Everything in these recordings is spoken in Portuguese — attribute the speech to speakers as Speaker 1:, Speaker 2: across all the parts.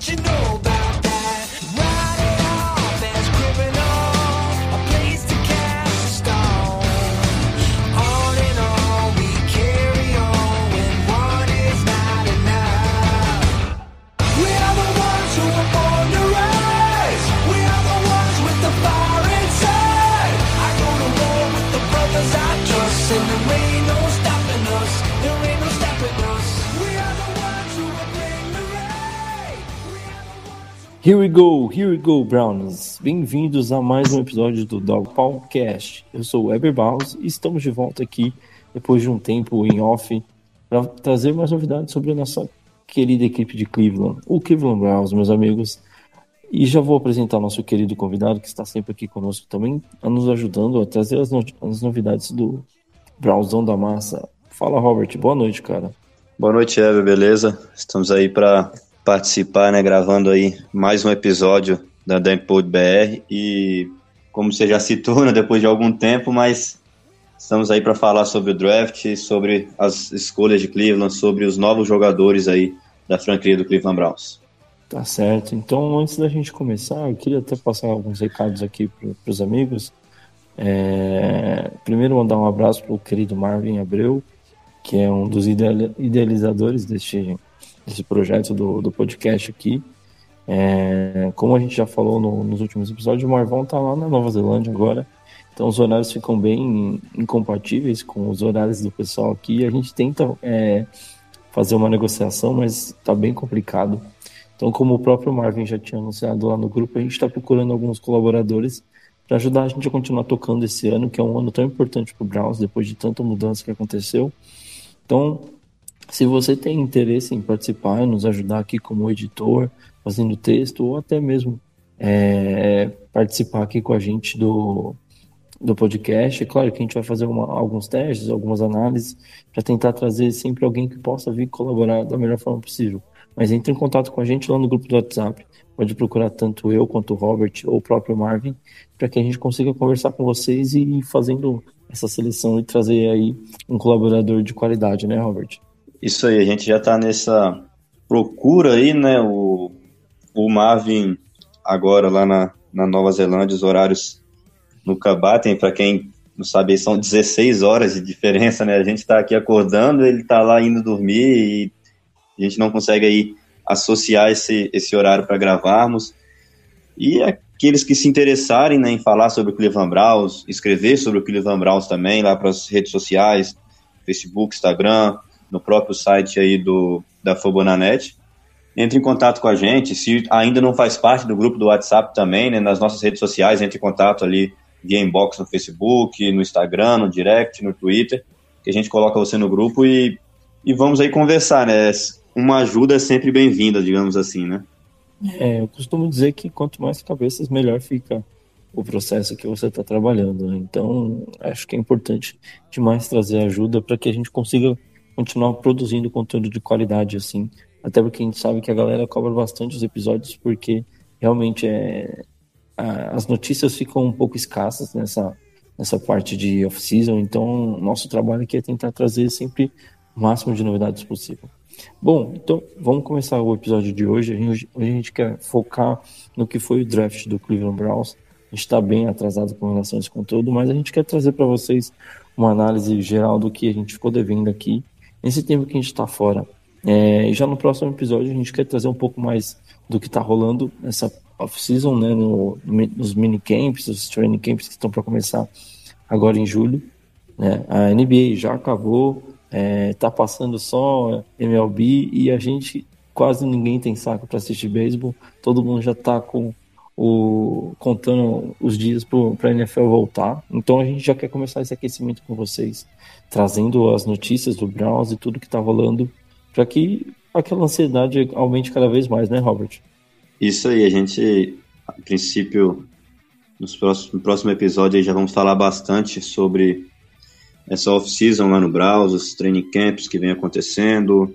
Speaker 1: You know
Speaker 2: Here we go, here we go, Brownies. Bem-vindos a mais um episódio do Dog Podcast. Eu sou o Weber Baus e estamos de volta aqui depois de um tempo em off para trazer mais novidades sobre a nossa querida equipe de Cleveland, o Cleveland Browns, meus amigos. E já vou apresentar nosso querido convidado que está sempre aqui conosco também, a nos ajudando a trazer as, no- as novidades do Brownsão da Massa. Fala, Robert. Boa noite, cara.
Speaker 3: Boa noite, Ever, beleza? Estamos aí para participar, né, gravando aí mais um episódio da Dampod BR e como você já citou, né, depois de algum tempo, mas estamos aí para falar sobre o draft, sobre as escolhas de Cleveland, sobre os novos jogadores aí da franquia do Cleveland Browns.
Speaker 2: Tá certo. Então, antes da gente começar, eu queria até passar alguns recados aqui para os amigos. É, Primeiro, mandar um abraço para o querido Marvin Abreu, que é um dos ideali- idealizadores deste, desse projeto do, do podcast aqui. É, Como a gente já falou no- nos últimos episódios, o Marvão tá lá na Nova Zelândia agora. Então, os horários ficam bem incompatíveis com os horários do pessoal aqui. A gente tenta é, fazer uma negociação, mas tá bem complicado. Então, como o próprio Marvin já tinha anunciado lá no grupo, a gente está procurando alguns colaboradores para ajudar a gente a continuar tocando esse ano, que é um ano tão importante para o Browns, depois de tanta mudança que aconteceu. Então, se você tem interesse em participar, nos ajudar aqui como editor, fazendo texto, ou até mesmo é, participar aqui com a gente do, do podcast, é claro que a gente vai fazer uma- alguns testes, algumas análises, para tentar trazer sempre alguém que possa vir colaborar da melhor forma possível. Mas entre em contato com a gente lá no grupo do WhatsApp. Pode procurar tanto eu quanto o Robert ou o próprio Marvin, para que a gente consiga conversar com vocês e ir fazendo essa seleção e trazer aí um colaborador de qualidade, né, Robert?
Speaker 3: Isso aí, a gente já está nessa procura aí, né? O, o Marvin agora lá na, na Nova Zelândia, os horários nunca batem, para quem não sabe, são 16 horas de diferença, né? A gente está aqui acordando, ele está lá indo dormir e a gente não consegue aí associar esse, esse horário para gravarmos. E aqueles que se interessarem né, em falar sobre o Cleveland Browns, escrever sobre o Cleveland Browns também, lá para as redes sociais, Facebook, Instagram, no próprio site aí do, da Fobonanet. Entre em contato com a gente, se ainda não faz parte do grupo do WhatsApp também, né, nas nossas redes sociais, entre em contato ali via inbox no Facebook, no Instagram, no direct, no Twitter, que a gente coloca você no grupo e, e vamos aí conversar, né? Uma ajuda é sempre bem-vinda, digamos assim, né?
Speaker 2: É, eu costumo dizer que quanto mais cabeças, melhor fica o processo que você está trabalhando. né? Então, acho que é importante demais trazer ajuda para que a gente consiga continuar produzindo conteúdo de qualidade, assim. Até porque a gente sabe que a galera cobra bastante os episódios, porque realmente é, a- as notícias ficam um pouco escassas nessa, nessa parte de off-season. Então, nosso trabalho aqui é tentar trazer sempre o máximo de novidades possível. Bom, então vamos começar o episódio de hoje. A gente, a gente quer focar no que foi o draft do Cleveland Browns. A gente está bem atrasado com relação a esse conteúdo, mas a gente quer trazer para vocês uma análise geral do que a gente ficou devendo aqui nesse tempo que a gente está fora. É, e já no próximo episódio a gente quer trazer um pouco mais do que está rolando nessa off-season, né, no, nos minicamps, os training camps que estão para começar agora em julho. Né? A NBA já acabou, é, tá passando só MLB e a gente quase ninguém tem saco para assistir beisebol. Todo mundo já tá com o contando os dias para a NFL voltar. Então a gente já quer começar esse aquecimento com vocês, trazendo as notícias do Browns e tudo que tá rolando, para que aquela ansiedade aumente cada vez mais, né, Robert?
Speaker 3: Isso aí, a gente, a princípio, nos próximos, no próximo episódio já vamos falar bastante sobre essa off-season lá no Browns, os training camps que vem acontecendo,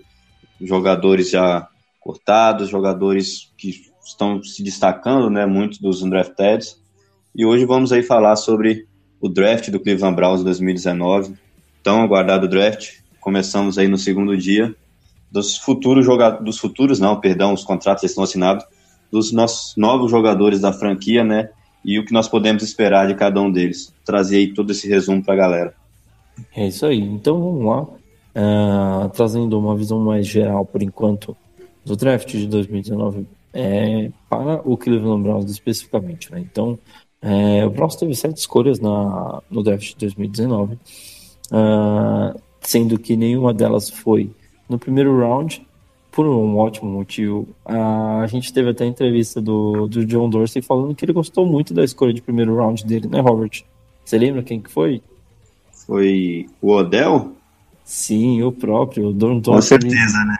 Speaker 3: jogadores já cortados, jogadores que estão se destacando, né, muito dos undrafted. E hoje vamos aí falar sobre o draft do Cleveland Browns 2019, tão aguardado draft. Começamos aí no segundo dia dos futuros jogadores, dos futuros não, perdão, os contratos estão assinados dos nossos novos jogadores da franquia, né? E o que nós podemos esperar de cada um deles. Trazer aí todo esse resumo para a galera.
Speaker 2: É isso aí. Então vamos lá. Uh, trazendo uma visão mais geral, por enquanto, do draft de 2019 é, para o Cleveland Browns especificamente. Né? Então, é, o Browns teve sete escolhas na, no draft de 2019, uh, ah, sendo que nenhuma delas foi no primeiro round por um ótimo motivo. a gente teve até a entrevista do, do John Dorsey falando que ele gostou muito da escolha de primeiro round dele, né, Robert? Você lembra quem que foi?
Speaker 3: Foi o Odell?
Speaker 2: Sim, o próprio. O John
Speaker 3: Com certeza, né?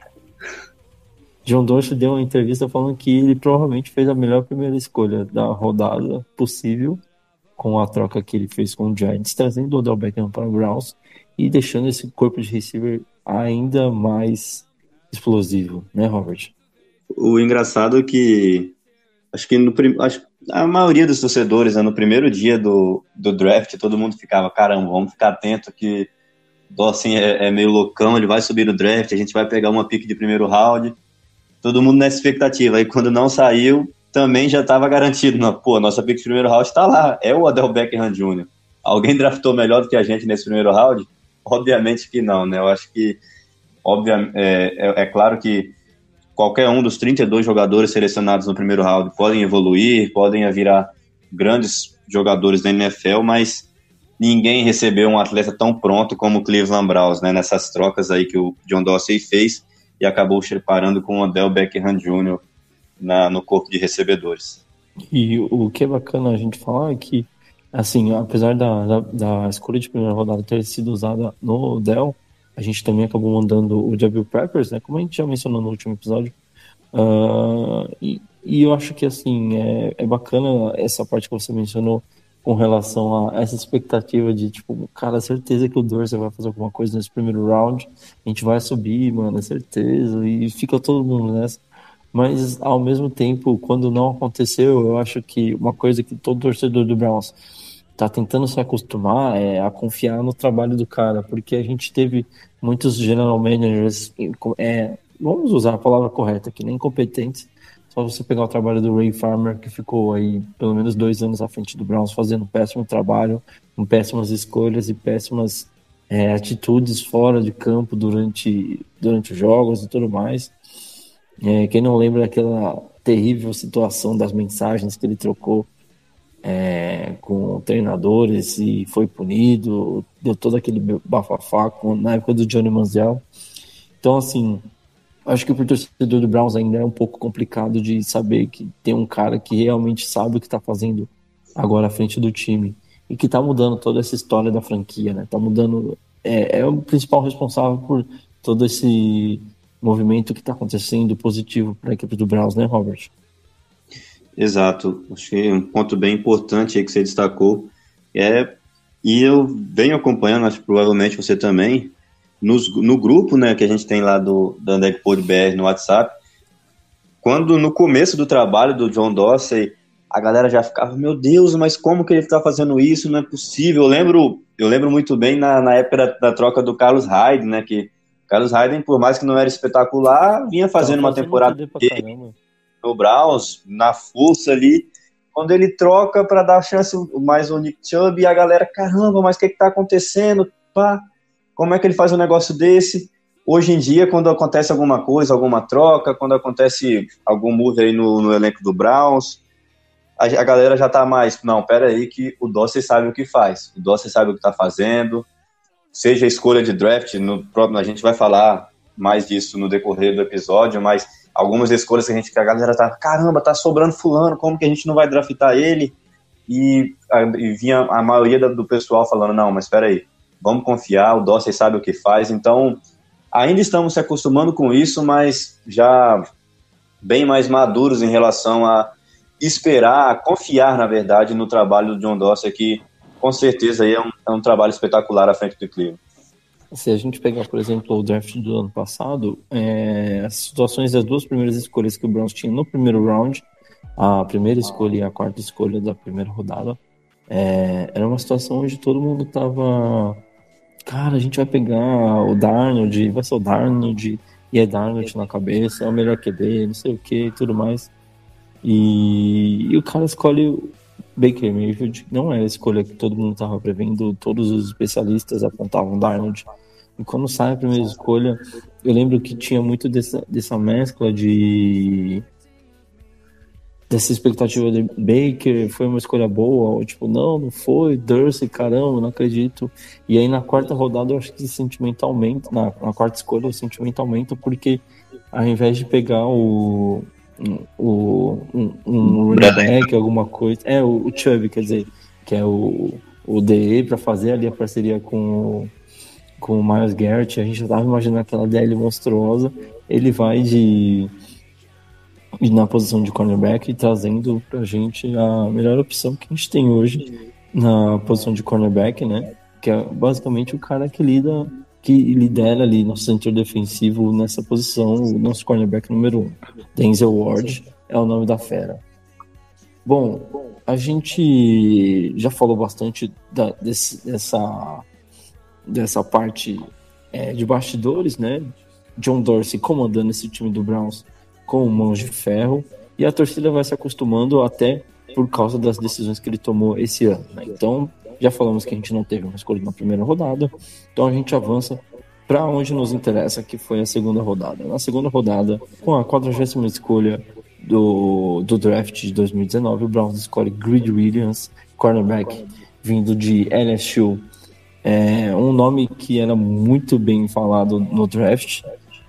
Speaker 2: John Dorsey deu uma entrevista falando que ele provavelmente fez a melhor primeira escolha da rodada possível com a troca que ele fez com o Giants, trazendo o Odell Beckham para o Browns e deixando esse corpo de receiver ainda mais explosivo, né, Robert?
Speaker 3: O engraçado é que acho que no acho, a maioria dos torcedores, né, no primeiro dia do, do draft, todo mundo ficava, caramba, vamos ficar atento que Dawson é, é, meio loucão, ele vai subir no draft, a gente vai pegar uma pique de primeiro round. Todo mundo nessa expectativa. Aí quando não saiu, também já estava garantido. Pô, nossa pique de primeiro round está lá. É o Adel Beckham Jr. Alguém draftou melhor do que a gente nesse primeiro round? Obviamente que não, né? Eu acho que Obviamente, é, é, é, claro que qualquer um dos 32 jogadores selecionados no primeiro round podem evoluir, podem virar grandes jogadores da NFL, mas ninguém recebeu um atleta tão pronto como o Cleveland Browns, né, nessas trocas aí que o John Dorsey fez e acabou preparando com o Odell Beckham Jr. Na, no corpo de recebedores.
Speaker 2: E o que é bacana a gente falar é que, assim, apesar da, da, da escolha de primeira rodada ter sido usada no Odell, a gente também acabou mandando o Jabil Peppers, né? Como a gente já mencionou no último episódio. Uh, e, e, eu acho que assim é, é bacana essa parte que você mencionou com relação a essa expectativa de tipo, cara, certeza que o Dorsey vai fazer alguma coisa nesse primeiro round, a gente vai subir, mano, é certeza, e fica todo mundo nessa. Mas ao mesmo tempo, quando não aconteceu, eu acho que uma coisa que todo torcedor do Browns tá tentando se acostumar é, a confiar no trabalho do cara, porque a gente teve muitos general managers, é, vamos usar a palavra correta aqui, nem competentes. Só você pegar o trabalho do Ray Farmer, que ficou aí pelo menos dois anos à frente do Browns, fazendo um péssimo trabalho, com péssimas escolhas e péssimas é, atitudes fora de campo durante, durante os jogos e tudo mais. É, quem não lembra daquela terrível situação das mensagens que ele trocou é, com treinadores e foi punido, deu todo aquele bafafá com, na época do Johnny Manziel. Então, assim, acho que o torcedor do Browns ainda é um pouco complicado de saber que tem um cara que realmente sabe o que está fazendo agora à frente do time e que está mudando toda essa história da franquia, né? Tá mudando, é, é o principal responsável por todo esse movimento que está acontecendo positivo para a equipe do Browns, né, Robert?
Speaker 3: Exato, acho que um ponto bem importante aí que você destacou é, e eu venho acompanhando, acho provavelmente você também, nos, no grupo né, que a gente tem lá do da Andegpod BR no WhatsApp, quando no começo do trabalho do John Dorsey, a galera já ficava, meu Deus, mas como que ele está fazendo isso? Não é possível. Eu lembro, eu lembro muito bem na, na época da, da troca do Carlos Hyde, né? Que Carlos Hyde, por mais que não era espetacular, vinha fazendo, uma temporada no Browns, na força ali, quando ele troca para dar chance mais ao Nick Chubb, e a galera, caramba, mas o que está acontecendo? Pá, como é que ele faz um negócio desse? Hoje em dia, quando acontece alguma coisa, alguma troca, quando acontece algum move aí no, no elenco do Browns, a, a, galera já tá mais, não, pera aí que o Dorsey sabe o que faz, o Dorsey sabe o que tá fazendo, seja a escolha de draft, no próprio, a gente vai falar mais disso no decorrer do episódio, mas algumas escolhas que a gente que a galera tá, caramba, tá sobrando fulano, como que a gente não vai draftar ele? E, e vinha a maioria do pessoal falando, não, mas espera aí, vamos confiar, o Dorsey sabe o que faz, então ainda estamos se acostumando com isso, mas já bem mais maduros em relação a esperar, a confiar, na verdade, no trabalho do John Dorsey, que com certeza é um, é um trabalho espetacular à frente do Cleveland.
Speaker 2: Se a gente pegar, por exemplo, o draft do ano passado, é, as situações das duas primeiras escolhas que o Browns tinha no primeiro round, a primeira escolha e a quarta escolha da primeira rodada, é, era uma situação onde todo mundo tava. Cara, a gente vai pegar o Darnold, vai ser o Darnold, e é Darnold na cabeça, é o melhor QB, não sei o que e tudo mais. E, e, o cara escolhe Baker Mayfield, não é a escolha que todo mundo estava prevendo, todos os especialistas apontavam Darnold. E quando sai a primeira escolha, eu lembro que tinha muito dessa, dessa mescla de. Dessa expectativa de Baker, foi uma escolha boa, ou tipo, não, não foi, Durst, caramba, não acredito. E aí na quarta rodada eu acho que esse sentimento aumenta, na, na quarta escolha o sentimento aumenta, porque ao invés de pegar o. o um, um back, alguma coisa. É, o, o Chubb, quer dizer, que é o, o DE para fazer ali a parceria com com o Miles Garrett, a gente já estava imaginando aquela DL monstruosa. Ele vai de, de na posição de cornerback e trazendo pra gente a melhor opção que a gente tem hoje na posição de cornerback, né? Que é basicamente o cara que lida que lidera ali nosso centro defensivo nessa posição, o nosso cornerback número um. Denzel Ward é o nome da fera. Bom, a gente já falou bastante da, desse, dessa dessa parte é, de bastidores, né? John Dorsey comandando esse time do Browns com mãos de ferro e a torcida vai se acostumando até por causa das decisões que ele tomou esse ano. Né? Então, já falamos que a gente não teve uma escolha na primeira rodada, então a gente avança para onde nos interessa, que foi a segunda rodada. Na segunda rodada, com a 40 escolha do, do draft de 2019, o Browns escolhe Grid Williams, cornerback, vindo de LSU é um nome que era muito bem falado no draft.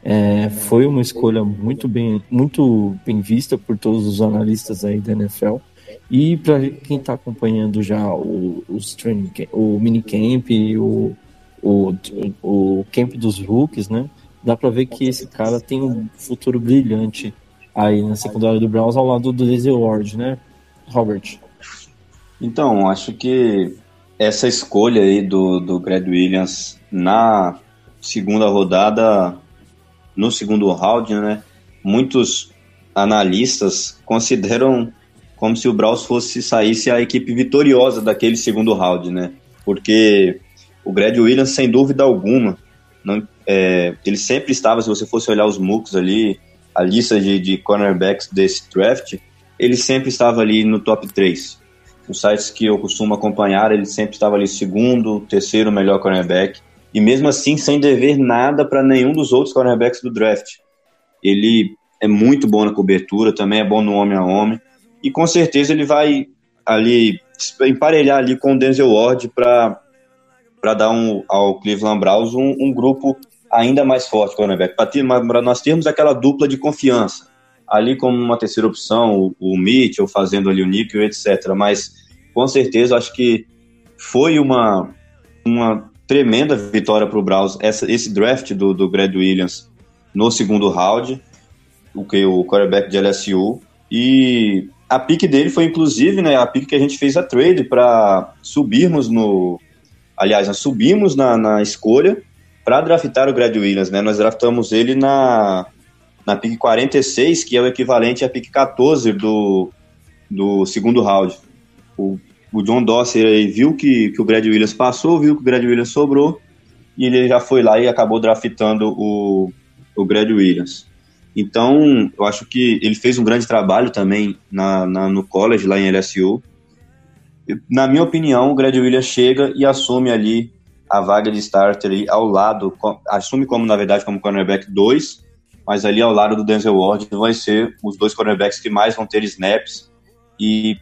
Speaker 2: É, foi uma escolha muito bem, muito bem vista por todos os analistas aí da NFL. E para quem está acompanhando já o, os training, o minicamp, o, o, o camp dos rookies, né? Dá para ver que esse cara tem um futuro brilhante aí na secundária do Browns ao lado do Daisy Ward, né, Robert?
Speaker 3: Então, acho que essa escolha aí do, do Greg Williams na segunda rodada, no segundo round, né? Muitos analistas consideram como se o Braus fosse saísse a equipe vitoriosa daquele segundo round, né? Porque o Greg Williams, sem dúvida alguma, não, é, ele sempre estava, se você fosse olhar os MOOCs ali, a lista de, de cornerbacks desse draft, ele sempre estava ali no top 3 os sites que eu costumo acompanhar, ele sempre estava ali segundo, terceiro melhor cornerback, e mesmo assim sem dever nada para nenhum dos outros cornerbacks do draft. Ele é muito bom na cobertura, também é bom no homem a homem, e com certeza ele vai ali emparelhar ali com o Denzel Ward para dar um, ao Cleveland Browns um, um grupo ainda mais forte cornerback, para nós termos aquela dupla de confiança ali como uma terceira opção, o, o Mitchell fazendo ali o níquel, etc. Mas com certeza acho que foi uma, uma tremenda vitória para o Browns essa, esse draft do, do Greg Williams no segundo round, o que o quarterback de LSU e a pique dele foi inclusive né, a pique que a gente fez a trade para subirmos no aliás nós subimos na, na escolha para draftar o Greg Williams, né? Nós draftamos ele na na pick 46, que é o equivalente à pick 14 do, do segundo round. O, o John Dosser aí viu que, que o Brad Williams passou, viu que o Brad Williams sobrou, e ele já foi lá e acabou draftando o, o Brad Williams. Então, eu acho que ele fez um grande trabalho também na, na no college, lá em LSU. Na minha opinião, o Brad Williams chega e assume ali a vaga de starter ali ao lado, assume como, na verdade, como cornerback 2, mas ali ao lado do Denzel Ward vai ser os dois cornerbacks que mais vão ter snaps e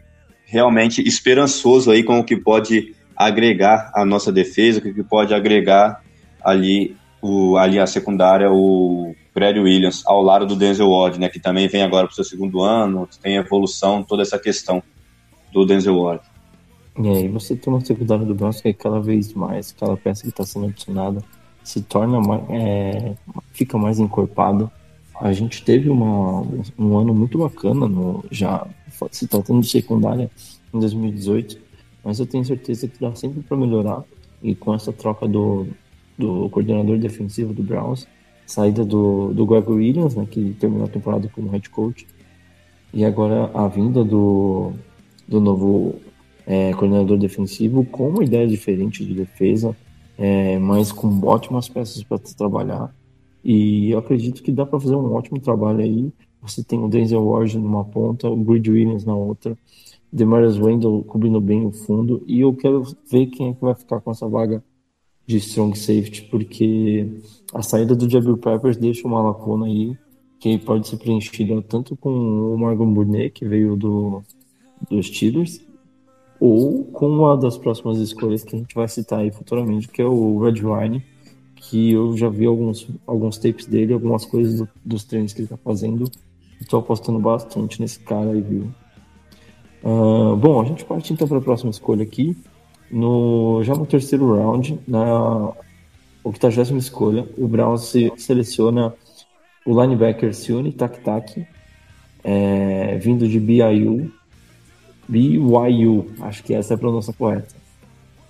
Speaker 3: realmente esperançoso aí com o que pode agregar a nossa defesa, o que pode agregar ali o ali a secundária o Brad Williams ao lado do Denzel Ward, né, que também vem agora para o seu segundo ano, tem evolução, toda essa questão do Denzel Ward.
Speaker 2: E aí você tem uma secundária do Browns que é cada vez mais, aquela peça que está sendo adicionada se torna é, fica mais encorpado a gente teve uma, um ano muito bacana, no, já se tratando de secundária, em 2018, mas eu tenho certeza que dá sempre para melhorar. E com essa troca do, do coordenador defensivo do Browns, saída do, do Greg Williams, né, que terminou a temporada como head coach, e agora a vinda do, do novo é, coordenador defensivo com uma ideia diferente de defesa, é, mas com ótimas peças para trabalhar. E eu acredito que dá para fazer um ótimo trabalho aí. Você tem o Denzel Ward numa ponta, o Grid Williams na outra, Demarius Wendell cobrindo bem o fundo. E eu quero ver quem é que vai ficar com essa vaga de strong safety, porque a saída do Jabril Peppers deixa uma lacuna aí que pode ser preenchida tanto com o Morgan Burnett, que veio do, dos Steelers, ou com uma das próximas escolhas que a gente vai citar aí futuramente, que é o Red Wine, que eu já vi alguns, alguns tapes dele, algumas coisas do, dos treinos que ele tá fazendo. Estou apostando bastante nesse cara aí, viu? Uh, bom, a gente parte então para a próxima escolha aqui. No, já no terceiro round, na 80 escolha, o Brown se, seleciona o linebacker Sione Tak é, vindo de BYU. BYU, acho que essa é a pronúncia correta.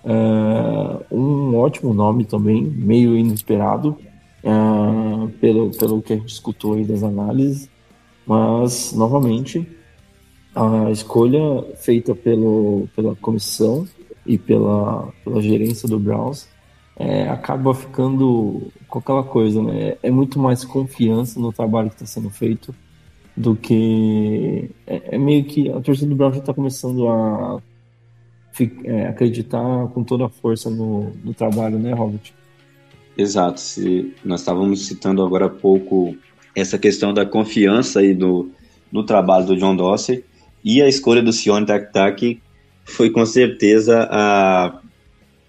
Speaker 2: Uh, um ótimo nome também, meio inesperado, uh, pelo, pelo que a gente escutou aí das análises, mas novamente a escolha feita pelo, pela comissão e pela, pela gerência do Browns é, acaba ficando com aquela coisa, né? É muito mais confiança no trabalho que está sendo feito do que. É, é, meio que a torcida do Browns já está começando a é, acreditar com toda a força no, no trabalho, né, Robert?
Speaker 3: Exato. Se nós estávamos citando agora há pouco essa questão da confiança aí do, no trabalho do John Dossey e a escolha do Sione Tak foi com certeza a,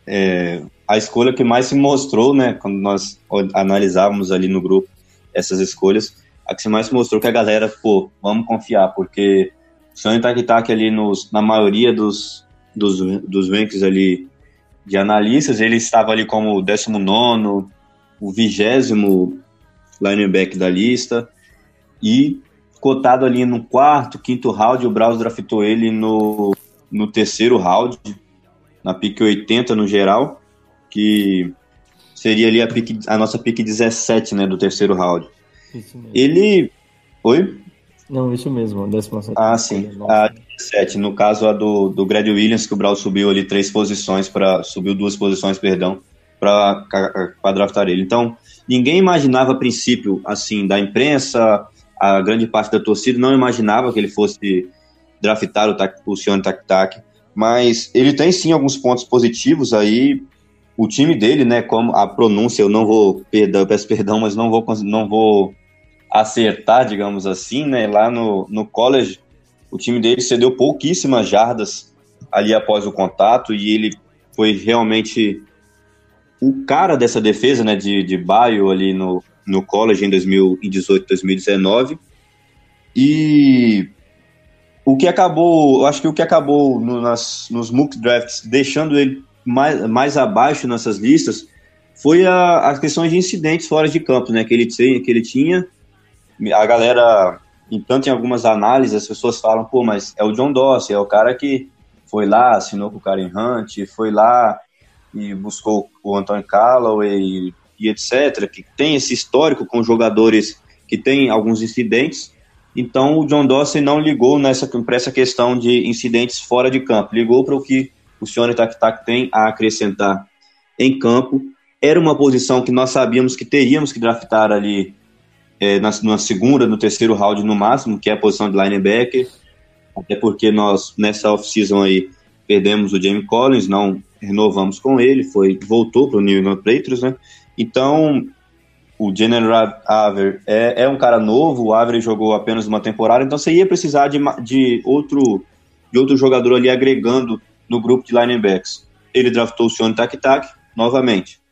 Speaker 3: é, a escolha que mais se mostrou, né, quando nós analisávamos ali no grupo essas escolhas, a que se mais mostrou que a galera, pô, vamos confiar, porque o Sione Tak ali nos, na maioria dos, dos, dos rankings ali de analistas, ele estava ali como o 19, o vigésimo linebacker da lista, e cotado ali no quarto, quinto round, o Browns draftou ele no, no terceiro round, na pick 80 no geral, que seria ali a, pick, a nossa pick 17, né, do terceiro round. Ele... Oi?
Speaker 2: Não, isso mesmo, a 17.
Speaker 3: Ah, sim. A 17, no caso a do, do Greg Williams, que o Brawl subiu ali três posições, para subiu duas posições, perdão, para draftar ele. Então, ninguém imaginava a princípio, assim, da imprensa, a grande parte da torcida não imaginava que ele fosse draftar o, o Tak Tak, mas ele tem sim alguns pontos positivos aí. O time dele, né, como a pronúncia, eu não vou, perdão, peço perdão, mas não vou, não vou acertar, digamos assim, né? Lá no, no college, o time dele cedeu pouquíssimas jardas ali após o contato e ele foi realmente o cara dessa defesa, né, de, de Baio ali no, no college em 2018, 2019. E o que acabou, eu acho que o que acabou no, nas, nos mock drafts deixando ele mais, mais abaixo nessas listas foi a, as questões de incidentes fora de campo, né, que ele, que ele tinha a galera, tanto em algumas análises, as pessoas falam, pô, mas é o John Dossey, é o cara que foi lá, assinou com o Karen Hunt, foi lá e buscou o Anthony Callaway e, etc., que tem esse histórico com jogadores que tem alguns incidentes. Então o John Dossey não ligou nessa para essa questão de incidentes fora de campo, ligou para o que o senhor Tak Tak tem a acrescentar em campo. Era uma posição que nós sabíamos que teríamos que draftar ali é, na, na, segunda, no terceiro round no máximo, que é a posição de linebacker, até porque nós, nessa off-season aí, perdemos o Jamie Collins, não renovamos com ele, foi voltou para o New England Patriots, né? Então, o General Aver é, é um cara novo, o Aver jogou apenas uma temporada, então você ia precisar de, de, outro, de outro jogador ali agregando no grupo de linebacks. Ele draftou o Sean Tak Tak, novamente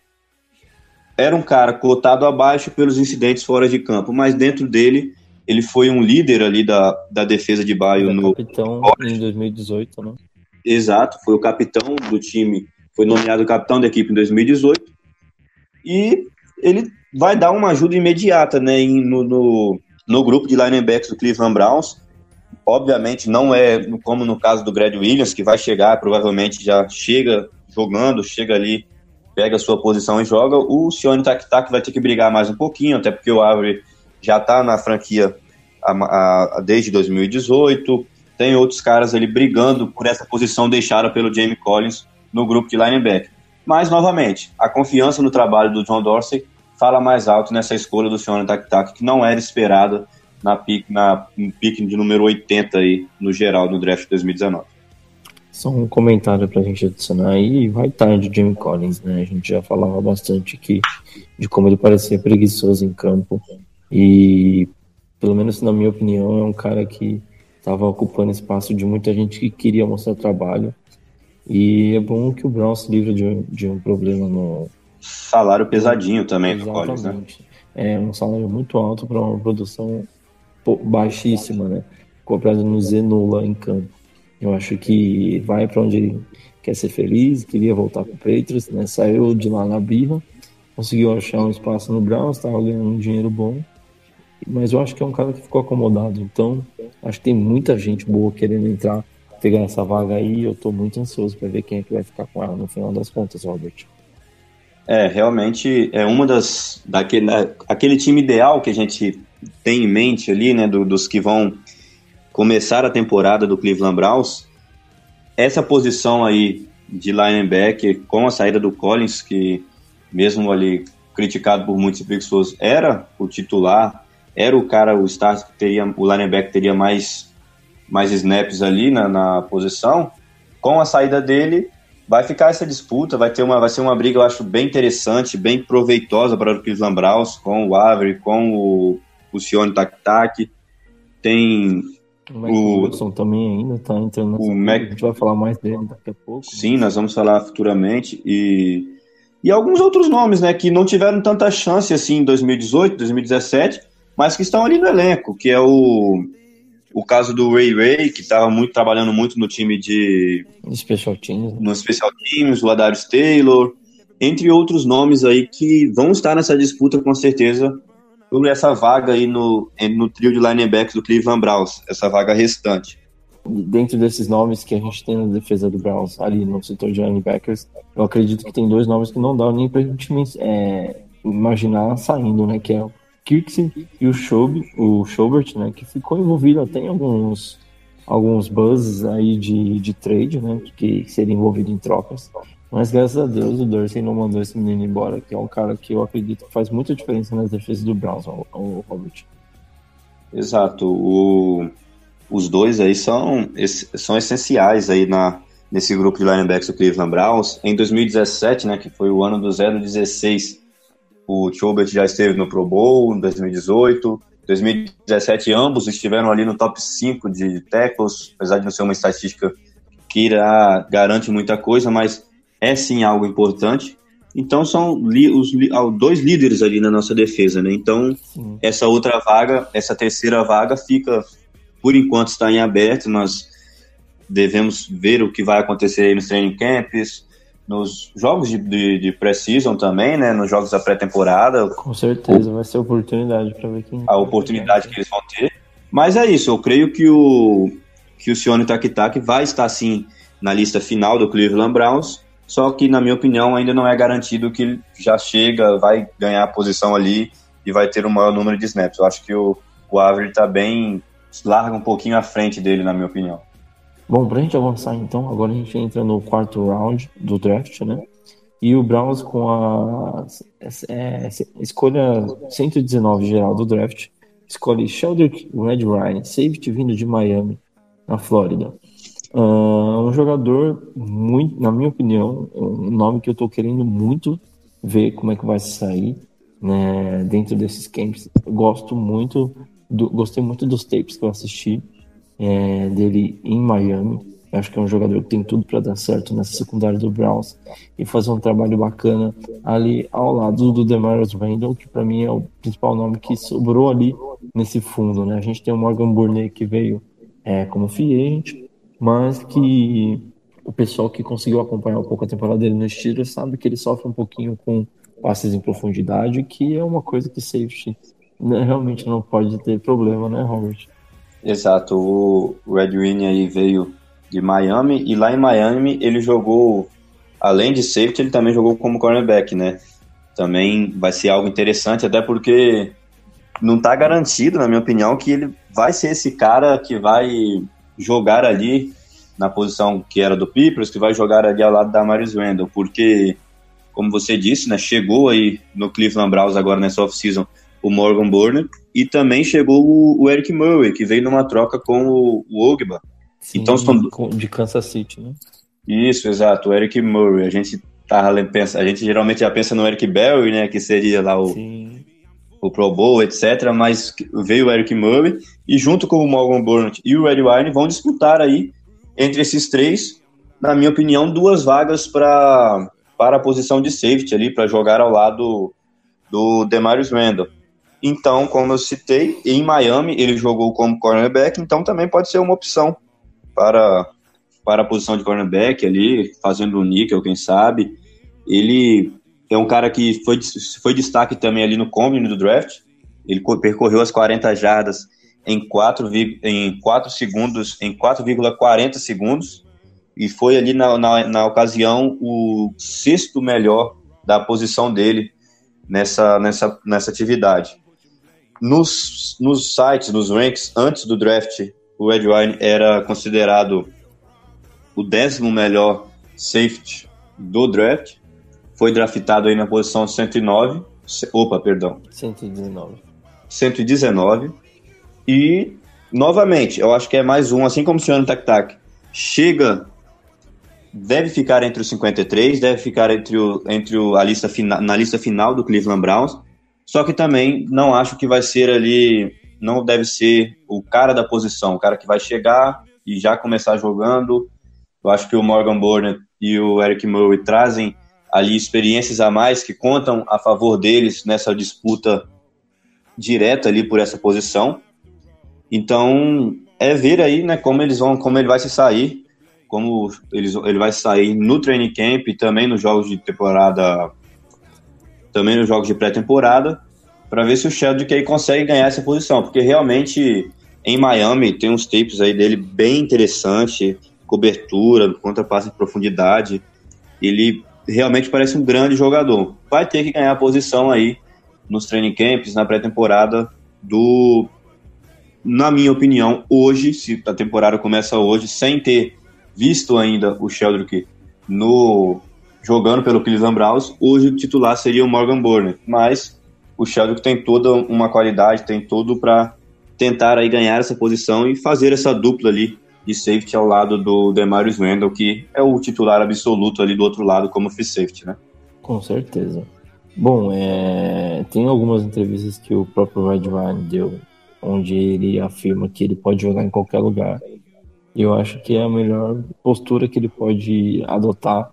Speaker 3: era um cara cotado abaixo pelos incidentes fora de campo, mas dentro dele ele foi um líder ali da, da defesa de Baio no
Speaker 2: capitão em 2018, né?
Speaker 3: Exato, foi o capitão do time, foi nomeado capitão da equipe em 2018. E ele vai dar uma ajuda imediata, né, no, no, no grupo de linebackers do Cleveland Browns. Obviamente não é como no caso do Greg Williams, que vai chegar, provavelmente já chega jogando, chega ali, pega a sua posição e joga. O Sione Tak vai ter que brigar mais um pouquinho, até porque o Avery já está na franquia a, a, desde 2018. Tem outros caras ali brigando por essa posição deixada pelo Jamie Collins no grupo de linebacker. Mas, novamente, a confiança no trabalho do John Dorsey fala mais alto nessa escolha do Sione Tak que não era esperada na pique, na pique de número 80 aí, no geral, no draft de 2019.
Speaker 2: Só um comentário para a gente adicionar aí, vai tarde o Jimmy Collins, né? A gente já falava bastante aqui de como ele parecia preguiçoso em campo e, pelo menos na minha opinião, é um cara que estava ocupando espaço de muita gente que queria mostrar trabalho e é bom que o Brown se livre de, de um problema no...
Speaker 3: Salário pesadinho também do Collins, né?
Speaker 2: É um salário muito alto para uma produção baixíssima, né? Comprado no Zenula em campo. Eu acho que vai para onde ele quer ser feliz, queria voltar para o Patriots, né? Saiu de lá na birra, conseguiu achar um espaço no Browns, estava ganhando um dinheiro bom. Mas eu acho que é um cara que ficou acomodado. Então, acho que tem muita gente boa querendo entrar, pegar essa vaga aí. Eu estou muito ansioso para ver quem é que vai ficar com ela no final das contas, Robert.
Speaker 3: É, realmente é uma das daquele aquele time ideal que a gente tem em mente ali, né, do, dos que vão começar a temporada do Cleveland Browns, essa posição aí de linebacker com a saída do Collins, que mesmo ali criticado por muitos pessoas, era o titular, era o cara, o start que teria, o linebacker teria mais, mais snaps ali na, na posição. Com a saída dele, vai ficar essa disputa, vai ter uma, vai ser uma briga, eu acho, bem interessante, bem proveitosa para o Cleveland Browns, com o Avery, com o o Sione Tak Tak, tem
Speaker 2: o Wilson também ainda está entrando
Speaker 3: o Mac...
Speaker 2: A gente vai falar mais dele daqui a pouco.
Speaker 3: Sim, nós vamos falar futuramente. E, e alguns outros nomes, né, que não tiveram tanta chance assim em 2018, 2017, mas que estão ali no elenco, que é o, o caso do Ray Ray, que estava muito trabalhando muito no time de.
Speaker 2: Special Teams.
Speaker 3: Né? No Special Teams, o Adarius Taylor, entre outros nomes aí que vão estar nessa disputa com certeza sobre essa vaga aí no, no trio de linebackers do Cleveland Browns, essa vaga restante.
Speaker 2: Dentro desses nomes que a gente tem na defesa do Browns, ali no setor de linebackers, eu acredito que tem dois nomes que não dá nem pra gente é, imaginar saindo, né? Que é Kirksey e o Schob, o Schobert, né? Que ficou envolvido até em alguns, alguns buzzes aí de, de trade, né? Que seria envolvido em trocas. Mas graças a Deus o Dorsey não mandou esse menino embora, que é um cara que eu acredito que faz muita diferença nas defesas do Browns, o, o Robert.
Speaker 3: Exato. O, os dois aí são, são essenciais aí na, nesse grupo de linebackers do Cleveland Browns. Em 2017, né, que foi o ano do 016, o Chobert já esteve no Pro Bowl, em 2018. 2017, ambos estiveram ali no top 5 de tackles, apesar de não ser uma estatística que irá, garante muita coisa, mas é sim algo importante. Então são os dois líderes ali na nossa defesa, né? Então sim. essa outra vaga, essa terceira vaga fica, por enquanto está em aberto. Nós devemos ver o que vai acontecer nos training camps, nos jogos de, de, de pré-season também, né? Nos jogos da pré-temporada.
Speaker 2: Com certeza, vai ser oportunidade para ver quem.
Speaker 3: A oportunidade que eles vão ter. Mas é isso, eu creio que o que o Sione Takitaki vai estar sim na lista final do Cleveland Browns só que, na minha opinião, ainda não é garantido que ele já chega, vai ganhar a posição ali e vai ter o maior número de snaps. Eu acho que o, o Avery está bem, larga um pouquinho à frente dele, na minha opinião.
Speaker 2: Bom, para a gente avançar então, agora a gente entra no quarto round do draft, né? E o Browns com a é, escolha 119 geral do draft, escolhe Sheldrick Red Ryan, safety vindo de Miami, na Flórida. Uh, um jogador muito, na minha opinião, um nome que eu tô querendo muito ver como é que vai sair né, dentro desses camps. Eu gosto muito, do, gostei muito dos tapes que eu assisti é, dele em Miami. Eu acho que é um jogador que tem tudo para dar certo nessa secundária do Browns e fazer um trabalho bacana ali ao lado do Demarius Randall, que para mim é o principal nome que sobrou ali nesse fundo. Né? A gente tem o Morgan Burnett que veio é, como free mas que o pessoal que conseguiu acompanhar um pouco a temporada dele no Steelers sabe que ele sofre um pouquinho com passes em profundidade, que é uma coisa que safety né, realmente não pode ter problema, né, Robert?
Speaker 3: Exato, o Red Wing aí veio de Miami e lá em Miami ele jogou, além de safety, ele também jogou como cornerback, né? Também vai ser algo interessante, até porque não está garantido, na minha opinião, que ele vai ser esse cara que vai jogar ali na posição que era do Peepers, que vai jogar ali ao lado da Marius Randall, porque, como você disse, né, chegou aí no Cleveland Browns agora nessa off-season o Morgan Burner, e também chegou o, o, Eric Murray, que veio numa troca com o, o Ogba.
Speaker 2: Sim, então, são... De Kansas City, né?
Speaker 3: Isso, exato, o Eric Murray. A gente, tá, a gente geralmente já pensa no Eric Berry, né, que seria lá o... Sim o Pro Bowl, etc. Mas veio o Eric Murray e junto com o Morgan Burnett e o Red Wine vão disputar aí entre esses três, na minha opinião, duas vagas para para a posição de safety ali para jogar ao lado do Demarius Randall. Então, como eu citei, em Miami ele jogou como cornerback, então também pode ser uma opção para para a posição de cornerback ali, fazendo o níquel, quem sabe. Ele é um cara que foi, foi destaque também ali no combine do draft. Ele percorreu as 40 jardas em 4, em 4 segundos, em 4,40 segundos, e foi ali na, na, na, ocasião o sexto melhor da posição dele nessa, nessa, nessa atividade. Nos, nos sites, nos ranks, antes do draft, o Ed Wine era considerado o décimo melhor safety do draft, foi draftado aí na posição 109. Opa, perdão.
Speaker 2: 119.
Speaker 3: 119. E, novamente, eu acho que é mais um, assim como o senhor Tac Tac, chega, deve ficar entre os 53, deve ficar entre, o, entre o, a lista fina, na lista final do Cleveland Browns, só que também não acho que vai ser ali, não deve ser o cara da posição, o cara que vai chegar e já começar jogando. Eu acho que o Morgan Burnett e o Eric Murray trazem ali experiências a mais que contam a favor deles nessa disputa direta ali por essa posição. Então, é ver aí, né, como eles vão, como ele vai se sair, como eles, ele vai sair no training camp e também nos jogos de temporada, também nos jogos de pré-temporada, para ver se o Sheldrick aí consegue ganhar essa posição, porque realmente em Miami tem uns tapes aí dele bem interessante, cobertura, contra-passe em profundidade. Ele realmente parece um grande jogador. Vai ter que ganhar a posição aí nos training camps, na pré-temporada do na minha opinião, hoje, se a temporada começa hoje, sem ter visto ainda o Sheldrick no jogando pelo Cleveland Browns, hoje o titular seria o Morgan Burnett, mas o Sheldrick tem toda uma qualidade, tem tudo para tentar aí ganhar essa posição e fazer essa dupla ali de safety ao lado do Demarius Randall, que é o titular absoluto ali do outro lado como free safety, né?
Speaker 2: Com certeza. Bom, é... tem algumas entrevistas que o próprio Red Ryan deu, onde ele afirma que ele pode jogar em qualquer lugar. E eu acho que é a melhor postura que ele pode adotar,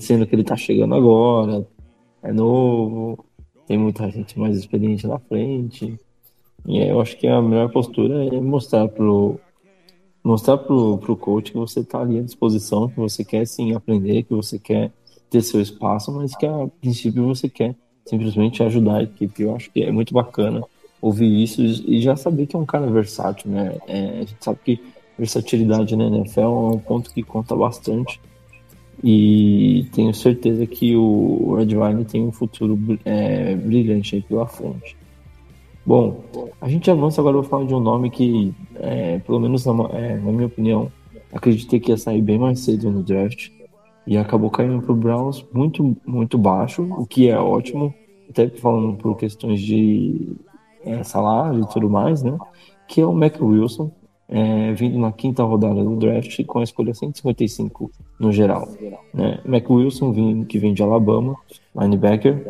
Speaker 2: sendo que ele está chegando agora, é novo, tem muita gente mais experiente na frente. E eu acho que a melhor postura é mostrar pro, mostrar pro, pro coach que você está ali à disposição, que você quer sim aprender, que você quer ter seu espaço, mas que a princípio você quer simplesmente ajudar a equipe. Eu acho que é muito bacana ouvir isso e já saber que é um cara versátil, né? É, a gente sabe que versatilidade na NFL é um ponto que conta bastante e tenho certeza que o Red Wine tem um futuro é, brilhante aí pela frente. Bom, a gente avança agora, eu vou falar de um nome que, é, pelo menos na, é, na, minha opinião, acreditei que ia sair bem mais cedo no draft e acabou caindo para o Browns muito, muito baixo, o que é ótimo, até falando por questões de é, salário e tudo mais, né? Que é o Mac Wilson, é, vindo na quinta rodada do draft com a escolha 155 no geral. Né? Mac Wilson, vindo, que vem de Alabama, linebacker,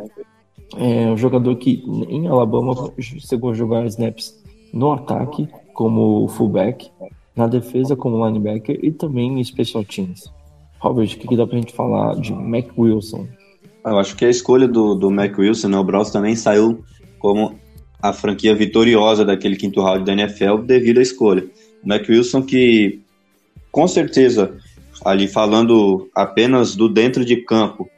Speaker 2: é um jogador que em Alabama chegou a jogar snaps no ataque como fullback, na defesa como linebacker e também em special teams. Robert, o que, que dá pra gente falar de Mac Wilson?
Speaker 3: Ah, eu acho que a escolha do, do Mac Wilson, né, o Browns também saiu como a franquia vitoriosa daquele quinto round da NFL devido à escolha. Mac Wilson que, com certeza, ali falando apenas do dentro de campo,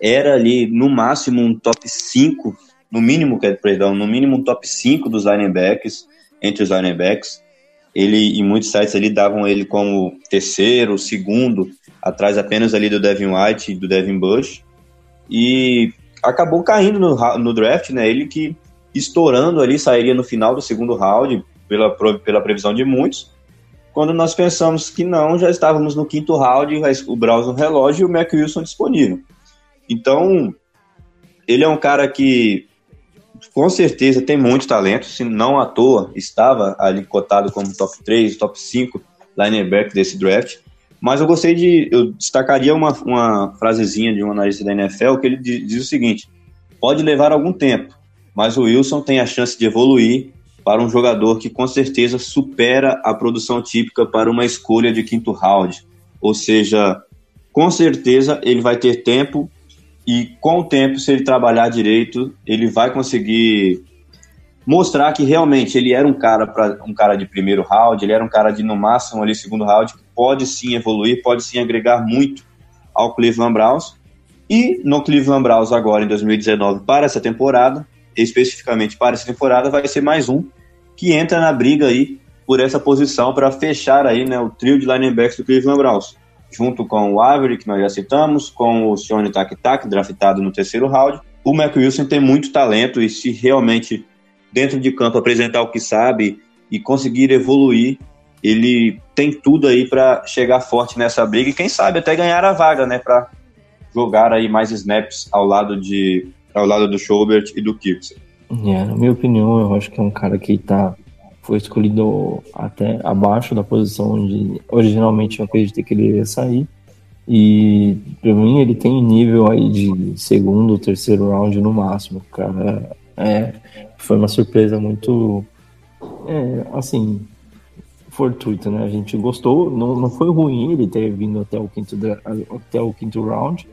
Speaker 3: era ali no máximo um top 5, no mínimo, perdão, no mínimo um top 5 dos linebackers, entre os linebackers. Ele, em muitos sites ali davam ele como terceiro, segundo, atrás apenas ali do Devin White e do Devin Bush. E acabou caindo no, no draft, né? Ele que estourando ali sairia no final do segundo round, pela, pela previsão de muitos. Quando nós pensamos que não, já estávamos no quinto round, o Browns no relógio e o Mac Wilson disponível. Então, ele é um cara que com certeza tem muito talento, se não à toa estava ali cotado como top 3, top 5 linebacker desse draft. Mas eu gostei de. Eu destacaria uma, uma frasezinha de um analista da NFL que ele diz, diz o seguinte: pode levar algum tempo, mas o Wilson tem a chance de evoluir para um jogador que com certeza supera a produção típica para uma escolha de quinto round. Ou seja, com certeza ele vai ter tempo e com o tempo, se ele trabalhar direito, ele vai conseguir mostrar que realmente ele era um cara para um cara de primeiro round, ele era um cara de no máximo ali segundo round, que pode sim evoluir, pode sim agregar muito ao Cleveland Browns. E no Cleveland Browns agora em 2019 para essa temporada, especificamente para essa temporada, vai ser mais um que entra na briga aí por essa posição para fechar aí, né, o trio de linebackers do Cleveland Browns junto com o Avery, que nós já citamos, com o Sione Tak Tak, draftado no terceiro round. O Mac Wilson tem muito talento e se realmente dentro de campo apresentar o que sabe e conseguir evoluir, ele tem tudo aí para chegar forte nessa briga e quem sabe até ganhar a vaga, né, para jogar aí mais snaps ao lado de ao lado do Schobert e do Kirksey.
Speaker 2: É, na minha opinião, eu acho que é um cara que está foi escolhido até abaixo da posição onde originalmente eu acreditei que ele ia sair. E para mim ele tem nível aí de segundo, terceiro round no máximo, cara. É, foi uma surpresa muito, é, assim, fortuita, né? A gente gostou, não, não foi ruim ele ter vindo até o quinto até o quinto round,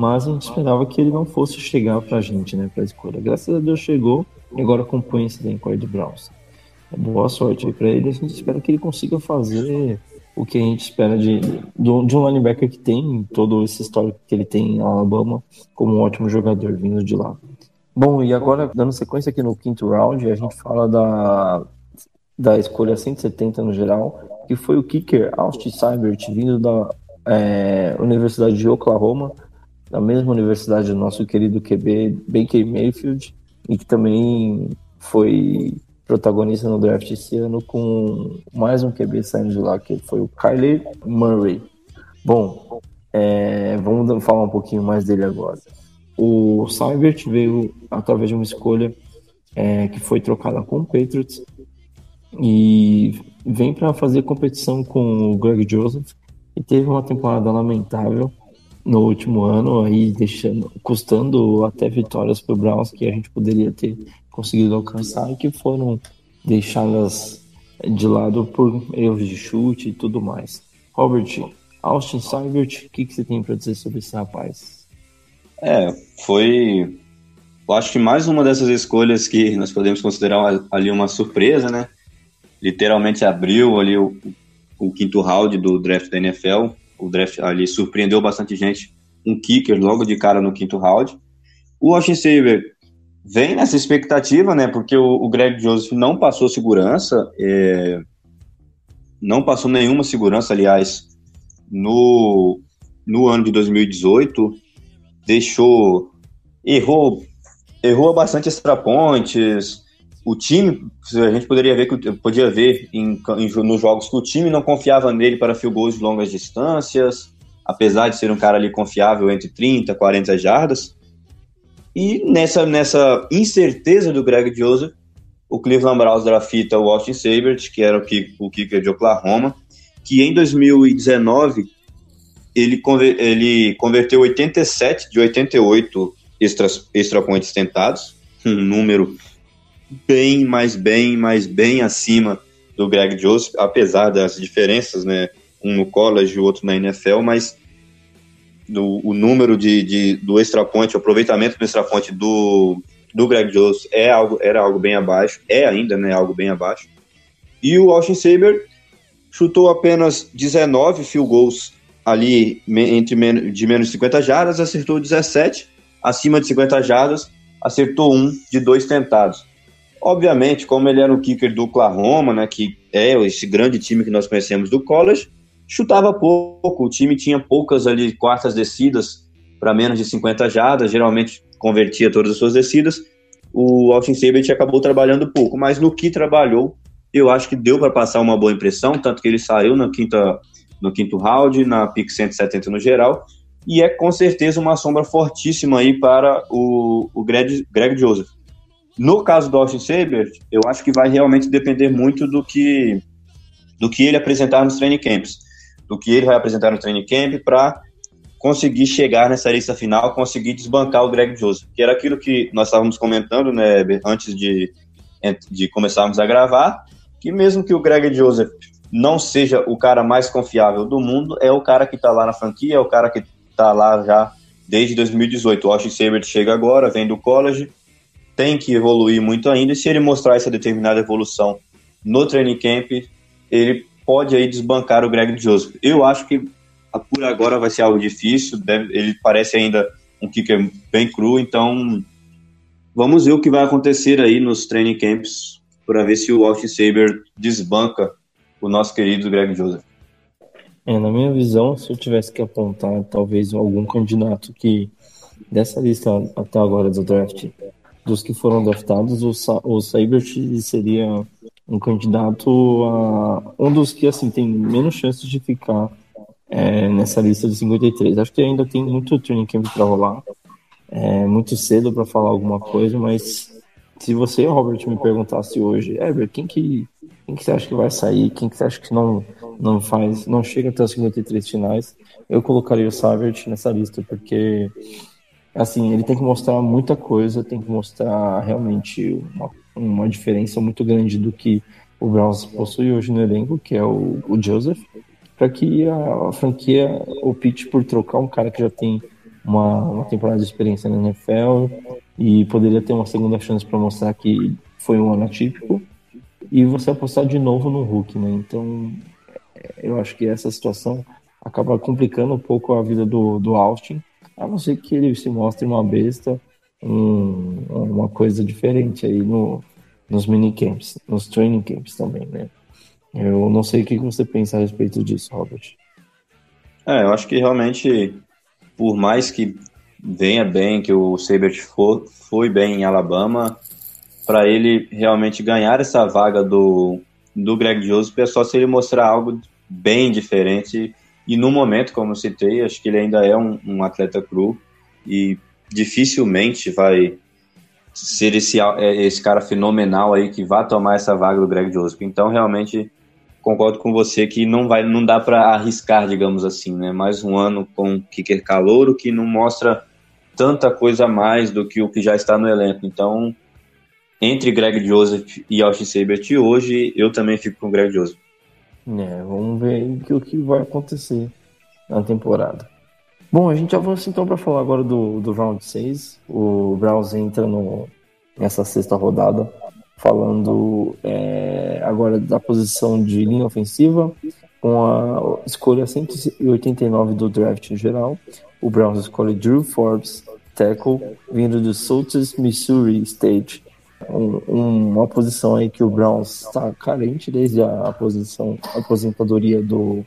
Speaker 2: mas a gente esperava que ele não fosse chegar pra gente, né, pra escolha. Graças a Deus chegou e agora compõe esse elenco do Browns boa sorte aí pra ele. A gente espera que ele consiga fazer o que a gente espera de, de um linebacker que tem todo esse histórico que ele tem em Alabama como um ótimo jogador vindo de lá. Bom, e agora, dando sequência aqui no quinto round, a gente fala da, da escolha 170 no geral, que foi o kicker Austin Seibert, vindo da é, Universidade de Oklahoma, da mesma universidade do nosso querido QB Baker Mayfield, e que também foi protagonista no draft esse ano com mais um QB saindo de lá, que foi o Kyler Murray. Bom, é, vamos falar um pouquinho mais dele agora. O Seibert veio através de uma escolha é, que foi trocada com o Patriots e vem para fazer competição com o Greg Joseph e teve uma temporada lamentável no último ano, aí deixando, custando até vitórias para o Browns que a gente poderia ter conseguido alcançar e que foram deixadas de lado por erros de chute e tudo mais. Robert, Austin Seibert, o que, que você tem para dizer sobre esse rapaz?
Speaker 3: É, foi. Eu acho que mais uma dessas escolhas que nós podemos considerar ali uma surpresa, né? Literalmente abriu ali o, o quinto round do draft da NFL. O draft ali surpreendeu bastante gente. Um kicker logo de cara no quinto round. O Austin Seibert vem nessa expectativa, né? Porque o, o Greg Joseph não passou segurança, é, não passou nenhuma segurança, aliás, no, no ano de 2018, deixou, errou, errou bastante extra pontes. O time, a gente poderia ver que podia ver em, em, nos jogos que o time não confiava nele para field goals de longas distâncias, apesar de ser um cara ali confiável entre 30 e 40 jardas. E nessa, nessa incerteza do Greg Joseph, o Cleveland Browns drafta o Austin Sabert, que era o, kick, o kicker de Oklahoma, que em 2019 ele, conver, ele converteu 87 de 88 extra, extra points tentados, um número bem, mais bem, mais bem acima do Greg Joseph, apesar das diferenças, né, um no college e o outro na NFL, mas do, o número de, de, do extra point, o aproveitamento do extra point do, do Greg Jones é algo, era algo bem abaixo, é ainda né, algo bem abaixo. E o Austin Saber chutou apenas 19 field goals ali entre de menos de 50 jardas, acertou 17, acima de 50 jardas, acertou um de dois tentados. Obviamente, como ele era o kicker do Oklahoma, né, que é esse grande time que nós conhecemos do college, chutava pouco, o time tinha poucas ali quartas descidas para menos de 50 jardas, geralmente convertia todas as suas descidas. O Austin Sabert acabou trabalhando pouco, mas no que trabalhou, eu acho que deu para passar uma boa impressão, tanto que ele saiu na quinta, no quinto round, na pick 170 no geral, e é com certeza uma sombra fortíssima aí para o, o Greg, Greg Joseph. No caso do Austin Sabert, eu acho que vai realmente depender muito do que, do que ele apresentar nos training camps, do que ele vai apresentar no training camp para conseguir chegar nessa lista final, conseguir desbancar o Greg Joseph, que era aquilo que nós estávamos comentando, né, antes de, de começarmos a gravar, que mesmo que o Greg Joseph não seja o cara mais confiável do mundo, é o cara que está lá na franquia, é o cara que está lá já desde 2018. O Austin Sabert chega agora, vem do college, tem que evoluir muito ainda, e se ele mostrar essa determinada evolução no training camp, ele pode aí desbancar o Greg Joseph. Eu acho que por agora vai ser algo difícil, deve, ele parece ainda um kicker bem cru, então vamos ver o que vai acontecer aí nos training camps para ver se o Austin Saber desbanca o nosso querido Greg Joseph.
Speaker 2: É, na minha visão, se eu tivesse que apontar talvez algum candidato que dessa lista até agora do draft, dos que foram draftados, o, Sa o Sabert seria um candidato a um dos que assim tem menos chances de ficar é, nessa lista de 53. Acho que ainda tem muito training camp para rolar, é muito cedo para falar alguma coisa, mas se você, Robert, me perguntasse hoje, Ever, quem que, quem que você acha que vai sair, quem que você acha que não, não faz, não chega até os 53 finais, eu colocaria o Savert nessa lista, porque assim, ele tem que mostrar muita coisa, tem que mostrar realmente uma, uma diferença muito grande do que o Browns possui hoje no elenco, que é o, o Joseph, para que a, a, franquia opte por trocar um cara que já tem uma, uma temporada de experiência na NFL e poderia ter uma segunda chance para mostrar que foi um ano atípico e você apostar de novo no Hulk, né? Então, é, eu acho que essa situação acaba complicando um pouco a vida do, do Austin, a não ser que ele se mostre uma besta, um, uma coisa diferente aí no, nos minicamps, nos training camps também, né? Eu não sei o que você pensa a respeito disso, Robert.
Speaker 3: É, eu acho que realmente, por mais que venha bem, que o Sabert for, foi bem em Alabama, para ele realmente ganhar essa vaga do, do Greg Joseph é só se ele mostrar algo bem diferente. E no momento, como eu citei, acho que ele ainda é um, um atleta cru e dificilmente vai ser esse, é, esse cara fenomenal aí que vai tomar essa vaga do Greg Joseph. Então, realmente, concordo com você que não vai, não dá para arriscar, digamos assim, né? Mais um ano com kicker calouro que não mostra tanta coisa a mais do que o que já está no elenco. Então, entre Greg Joseph e Austin Sabert hoje, eu também fico com Greg Joseph.
Speaker 2: É, vamos ver o que vai acontecer na temporada. Bom, a gente avança então para falar agora do, do round 6. O Browns entra no, nessa sexta rodada falando é, agora da posição de linha ofensiva, com a escolha 189 do draft em geral. O Browns escolhe Drew Forbes, tackle, vindo do Southern Missouri State. Um, uma posição aí que o Browns está carente desde a, posição, a aposentadoria do,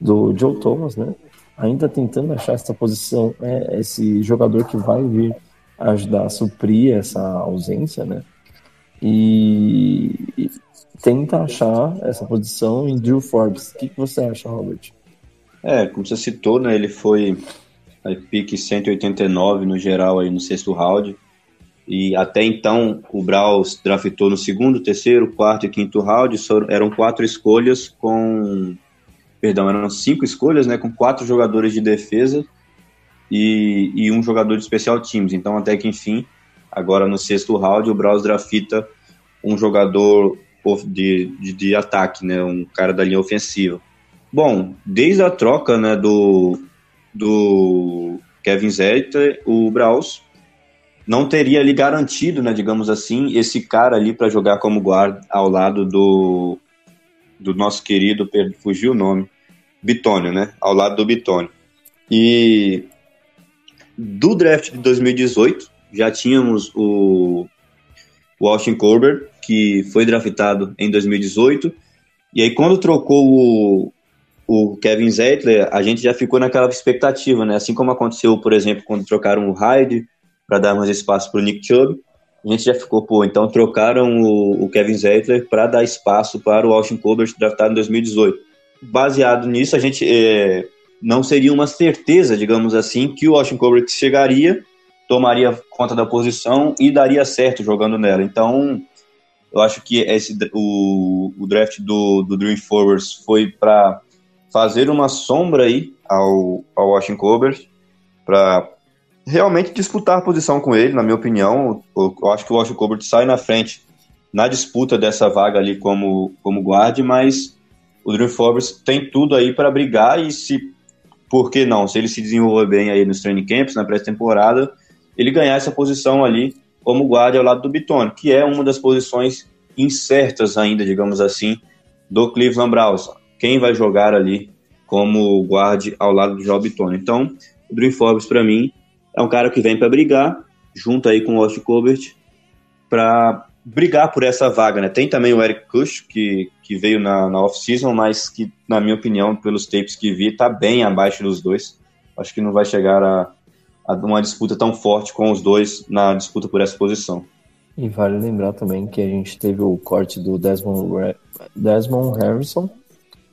Speaker 2: do Joe Thomas, né? Ainda tentando achar essa posição, é, esse jogador que vai vir ajudar a suprir essa ausência, né? e, tenta achar essa posição em Drew Forbes. O que, que você acha, Robert?
Speaker 3: É, como você citou, né, ele foi a pique 189 no geral aí no sexto round. E até então o Browns draftou no segundo, terceiro, quarto e quinto round. Eram quatro escolhas com. Perdão, eram cinco escolhas, né? Com quatro jogadores de defesa e, e um jogador de especial teams. Então, até que enfim, Agora no sexto round, o Browns drafta um jogador de, de, de, ataque, né, um cara da linha ofensiva. Bom, desde a troca né, do, do Kevin Zetter, o Browns não teria ali garantido, né, digamos assim, esse cara ali para jogar como guarda ao lado do, do nosso querido, fugiu o nome, Bitônio, né? Ao lado do Bitônio. E do draft de 2018, já tínhamos o, o Austin Colbert, que foi draftado em 2018. E aí, quando trocou o, o Kevin Zettler, a gente já ficou naquela expectativa, né? Assim como aconteceu, por exemplo, quando trocaram o Hyde para dar mais espaço para o Nick Chubb, a gente já ficou, pô, então trocaram o, o Kevin Zettler para dar espaço para o Austin Colbert draftado em 2018. Baseado nisso, a gente é, não seria uma certeza, digamos assim, que o Austin Colbert chegaria, tomaria conta da posição e daria certo jogando nela. Então, eu acho que esse, o, o draft do, do Dream Forwards foi para fazer uma sombra aí ao, ao Washington Colbert, para realmente disputar posição com ele, na minha opinião. Eu, eu acho que o Washington Colbert sai na frente na disputa dessa vaga ali como, como guarde, mas o Drew Forbes tem tudo aí para brigar e se, por que não, se ele se desenvolver bem aí nos training camps, na pré-temporada, ele ganhar essa posição ali como guarde ao lado do Bitone, que é uma das posições incertas ainda, digamos assim, do Cleveland Browns. Quem vai jogar ali como guarde ao lado do Joe Bitone. Então, o Drew Forbes, para mim, é um cara que vem para brigar, junto aí com o Austin Colbert, para brigar por essa vaga, né? Tem também o Eric Kush, que, que veio na, na off-season, mas que, na minha opinião, pelos tapes que vi, tá bem abaixo dos dois. Acho que não vai chegar a, a uma disputa tão forte com os dois na disputa por essa posição.
Speaker 2: E vale lembrar também que a gente teve o corte do Desmond, Desmond Harrison,